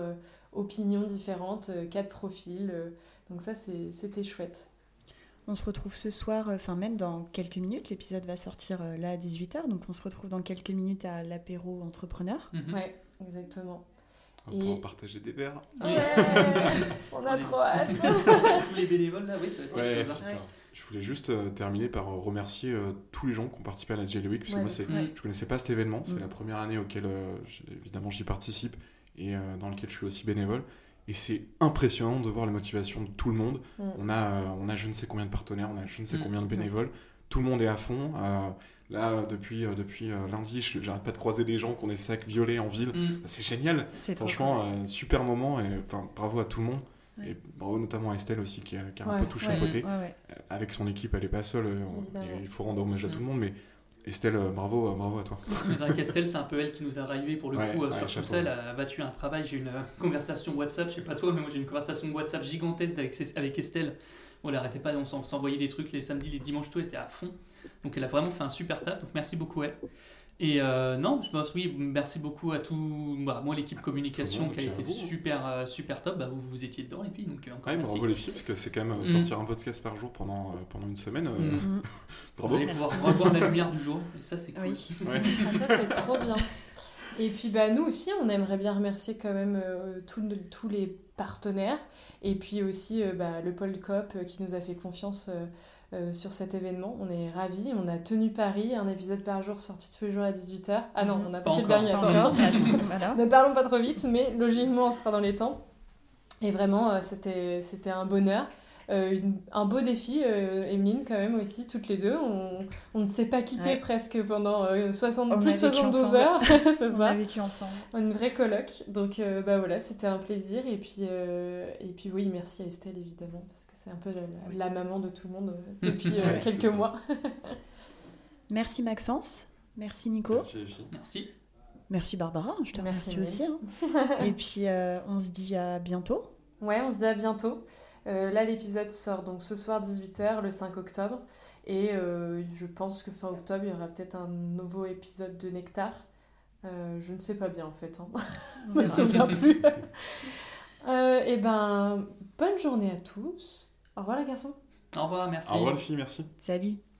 opinions différentes, quatre profils. donc ça, c'était chouette. On se retrouve ce soir, euh, enfin même dans quelques minutes, l'épisode va sortir euh, là à 18h, donc on se retrouve dans quelques minutes à l'apéro entrepreneur. Mhm. Ouais, exactement. On va pouvoir partager des verres. Ouais, on a trop hâte. Tous les bénévoles là, oui, ça va être ouais, super. Je voulais juste euh, terminer par remercier tous les gens qui ont participé à la Jelly Week, parce que moi, c'est, je connaissais pas cet événement. C'est mm. la première année auquel, évidemment, j'y participe et dans lequel je suis aussi bénévole. Et c'est impressionnant de voir la motivation de tout le monde. Mm. On, a, euh, on a je ne sais combien de partenaires, on a je ne sais mm. combien de bénévoles. Tout le monde est à fond. Euh, là, depuis, euh, depuis lundi, je n'arrête pas de croiser des gens qui ont des sacs violets en ville. Mm. C'est génial. Franchement, super moment. Et, enfin, bravo à tout le monde. Et bravo notamment à Estelle aussi qui a, un peu touché à côté. Avec son équipe, elle n'est pas seule. il faut rendre hommage à tout le monde. Mais Estelle, euh, bravo, euh, bravo à toi. Estelle, c'est un peu elle qui nous a arrivé pour le coup euh, sur tout ça. Elle a battu un travail. J'ai une conversation WhatsApp, je sais pas toi, mais moi j'ai une conversation WhatsApp gigantesque avec, avec Estelle. On n'arrêtait pas, on s'envoyait des trucs les samedis, les dimanches, tout était à fond. Donc elle a vraiment fait un super taf. Donc merci beaucoup, elle. Et euh, non, je pense oui, merci beaucoup à tout, bah, moi l'équipe communication qui a été super euh, super top, bah, vous, vous étiez dedans et puis donc euh, encore ouais, bravo les filles parce que c'est quand même mm. sortir un podcast par jour pendant pendant une semaine. Mm. bravo. Vous allez pouvoir revoir la lumière du jour et ça c'est cool. Oui. Ah, ça c'est trop bien. Et puis bah nous aussi, on aimerait bien remercier quand même tous les partenaires et puis aussi bah, le Pôle Coop qui nous a fait confiance euh, sur cet événement. On est ravis. On a tenu Paris, un épisode par jour sorti tous les jours à 18h. Ah non, mhm. on n'a pas, fait le dernier, attends. ne parlons pas trop vite, mais logiquement, on sera dans les temps. Et vraiment, euh, c'était un bonheur. Euh, un beau défi, euh, Emeline, quand même aussi, toutes les deux. On, on ne s'est pas quitté presque pendant 60, euh, plus de 72 heures. c'est ça. On a vécu ensemble. Une vraie coloc. Donc euh, bah voilà, c'était un plaisir. Et puis, et puis oui, merci à Estelle évidemment, parce que c'est un peu la, maman de tout le monde depuis quelques mois. merci Maxence. Merci Nico. Merci. Merci Barbara, je te remercie aussi. Hein. et puis on se dit à bientôt. Ouais, on se dit à bientôt. Euh, là, l'épisode sort donc ce soir 18h, le 5 octobre. Et euh, je pense que fin octobre, il y aura peut-être un nouveau épisode de Nectar. Euh, je ne sais pas bien en fait. Hein. je me souviens plus. et ben, bonne journée à tous. Au revoir les garçons. Au revoir, merci. Au revoir les filles, merci. Salut.